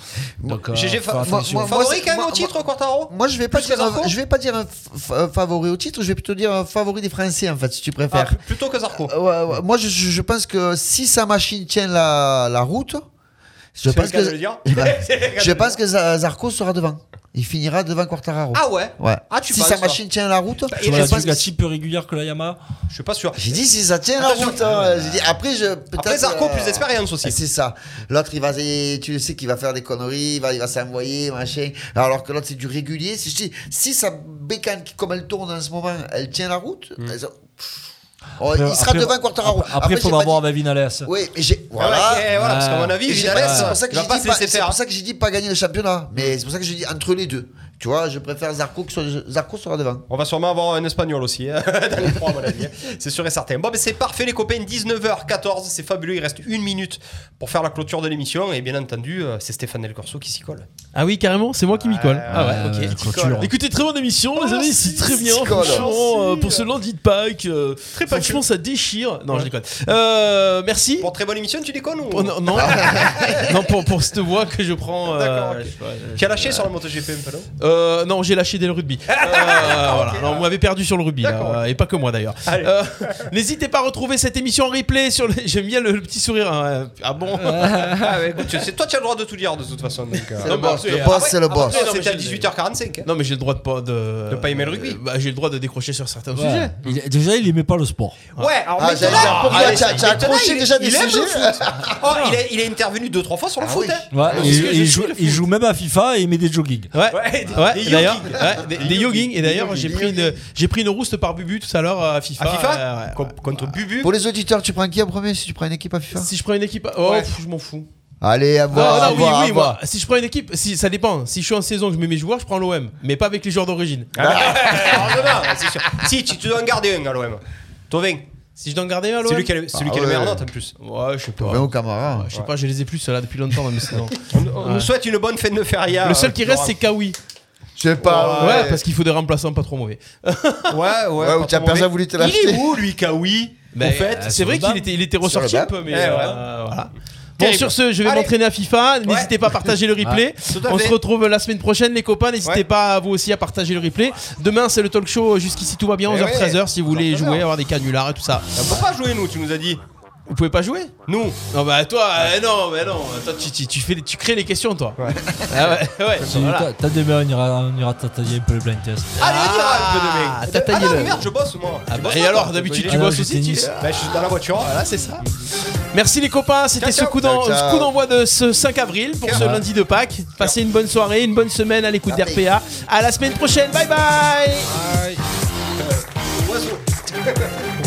Donc, euh,
GG fa-
moi-
favori quand même
moi-
au titre Quartaro
Moi, je vais pas
Plus que
dire, un-
Zarco
je vais pas dire un, favori au titre, je vais plutôt dire un favori des Français en fait, si tu
Ah,
préfères.
pl- Plutôt que Zarco.
Euh, ouais, ouais. Moi, je, pense que si sa machine tient la, la route, je pense que (laughs) je pense que Za- Zarco sera devant. Il finira devant Quartararo.
Ah ouais
Ouais.
Ah, tu
si sa machine tient la route,
Bah,
Tu
et
vois
je
la
pense
Bugatti plus régulière que la Yamaha
Je suis pas sûr.
J'ai dit si ça tient la route. hein. J'ai dit après je peut-être.
Après Zarco
euh,
plus d'expérience aussi.
C'est ça. L'autre il va, tu le sais qu'il va faire des conneries, il va, il va s'envoyer machin. Alors que l'autre c'est du régulier. Si je dis si sa bécane qui- comme elle tourne en ce moment, elle tient la route.
Mm.
elle- Oh,
Après-
il sera
après-
devant Quartararo.
Après, après, il
j'ai
faudra
pas
voir
dit-
avec Vinales.
Oui, mais j'ai
Ah
voilà.
ouais, voilà, parce qu'à mon avis,
Et j'ai
Vinales,
c'est pour ça que j'ai
pas
dit pas-
laisser
C'est
faire.
pour ça que j'ai dit pas gagner le championnat. Mais c'est pour ça que j'ai dit entre les deux. Tu vois, je préfère Zarco que soit- Zarco sera devant.
On va sûrement avoir un espagnol aussi hein, (laughs) dans les trois, à mon avis. hein. C'est sûr et certain. Bon, ben c'est parfait, les copains. 19h14, c'est fabuleux. Il reste une minute pour faire la clôture de l'émission. Et bien entendu, euh, c'est Stéphane Del Corso qui s'y colle.
Ah oui, carrément, c'est moi qui m'y colle. Ah ouais,
Euh,
ok. Écoutez, très bonne émission, les amis, c'est très bien. Franchement, euh, pour ce lundi de Pâques, euh,
Très
franchement, ça déchire. Non, je déconne. Euh, merci.
Pour très bonne émission, tu déconnes ou?
Oh, non, non, (laughs) non, pour, pour cette voix que je prends. euh,
D'accord, ok.
je sais pas,
Tu as lâché sur la MotoGP un peu, non
Euh, non, j'ai lâché dès le rugby. (laughs) Euh, voilà. Non, vous m'avez perdu sur le rugby, là, euh, et pas que moi d'ailleurs. Euh, (laughs) N'hésitez pas à retrouver cette émission en replay sur le. J'aime bien le, le petit sourire. hein. Ah bon?
Ah, écoute, toi, tu as le droit de tout dire de toute façon. donc, euh.
Le
mais
boss,
après-
le boss,
après-
c'est le
après,
boss.
non, mais
C'était à
j'ai-
18h45. hein.
Non, mais j'ai le droit de pas de.
De pas aimer le rugby.
Euh, bah, j'ai le droit de décrocher sur certains
Ouais.
sujets.
Il- déjà, il aimait pas le sport.
Ouais, alors
Ah, j'allais dire,
maintenant,
accroché déjà des
il aime le
sujets
foot. (laughs) Oh, il est, il est intervenu deux trois fois sur le
Ah
foot. hein.
Ouais, et- et il, joue, il même à FIFA et il met des jogging.
Ouais,
Ouais, des-
d'ailleurs, ouais, des, (laughs) des yogging. Et d'ailleurs, j'ai pris une, j'ai pris une rouste par Bubu tout à l'heure à FIFA.
À FIFA
ouais.
Contre Bubu.
Pour les auditeurs, tu prends qui en premier si tu prends une équipe à FIFA?
Si je prends une équipe, oh,
Ouais.
pff, je m'en fous.
Allez, à voir. à
non, oui,
voir,
oui,
à
moi.
voir.
Si je prends une équipe, si ça dépend. Si je suis en saison, que je mets mes joueurs, je prends l'OM, mais pas avec les joueurs d'origine.
Alors, (laughs) non, non, c'est sûr. Si, tu, tu dois en garder un à l'OM. Tovin.
Si je dois en garder un, l'OM.
C'est lui qui a le, celui
Ah
qui a le
ouais.
meilleur note en plus.
Ouais, je sais pas.
Tovin au Camara.
Ouais, je sais pas, je les ai plus là depuis longtemps saisons. (laughs)
On, on nous souhaite une bonne fin de feria.
Le seul qui reste, c'est Kawi.
Je sais pas.
Ouais, parce qu'il faut des remplaçants pas trop mauvais. (laughs)
Ouais, ouais.
Ouais, ou t'as
trop
personne
mauvais.
voulu te
Il est où, lui, Kawi
Mais,
En fait,
euh, c'est vrai qu'il était, il était ressorti un peu, mais
Eh,
euh,
voilà.
Bon, sur ce, je vais m'entraîner à FIFA. N'hésitez pas à partager le replay.
Tout à
On se retrouve la semaine prochaine, les copains. N'hésitez
Ouais.
pas à vous aussi à partager le replay. Demain, c'est le talk show. Jusqu'ici, tout va bien.
Eh
11h,
ouais.
13h. Si vous voulez
11h, 13h.
jouer, avoir des canulars et tout ça.
On peut pas jouer, nous, tu nous as dit.
Vous pouvez pas jouer
Nous.
Non, bah toi, euh, non, mais non. Toi, tu, tu, tu fais, les- tu crées les questions, toi. (laughs) Ah ouais, ouais. Voilà.
t'as- T'as demain, on ira, on ira tatailler un peu le blind test.
Allez, on ira un peu de
Ah,
mec.
t'as taillé
ah non,
le-
merde, je bosse, moi.
Ah bah, et alors,
toi.
d'habitude,
Ah
tu
non,
bosses
j'ai
aussi tu...
tennis.
Bah, je suis dans la voiture.
Voilà, c'est ça. Merci les copains, c'était
Ciao,
ce
ciao.
coup d'en-
Ciao, ciao.
ce coup d'envoi de ce 5 avril pour ce lundi de Pâques. Passez une bonne soirée, une bonne semaine à l'écoute d'RPA. À la semaine prochaine, bye bye (laughs)
Oiseau. (laughs)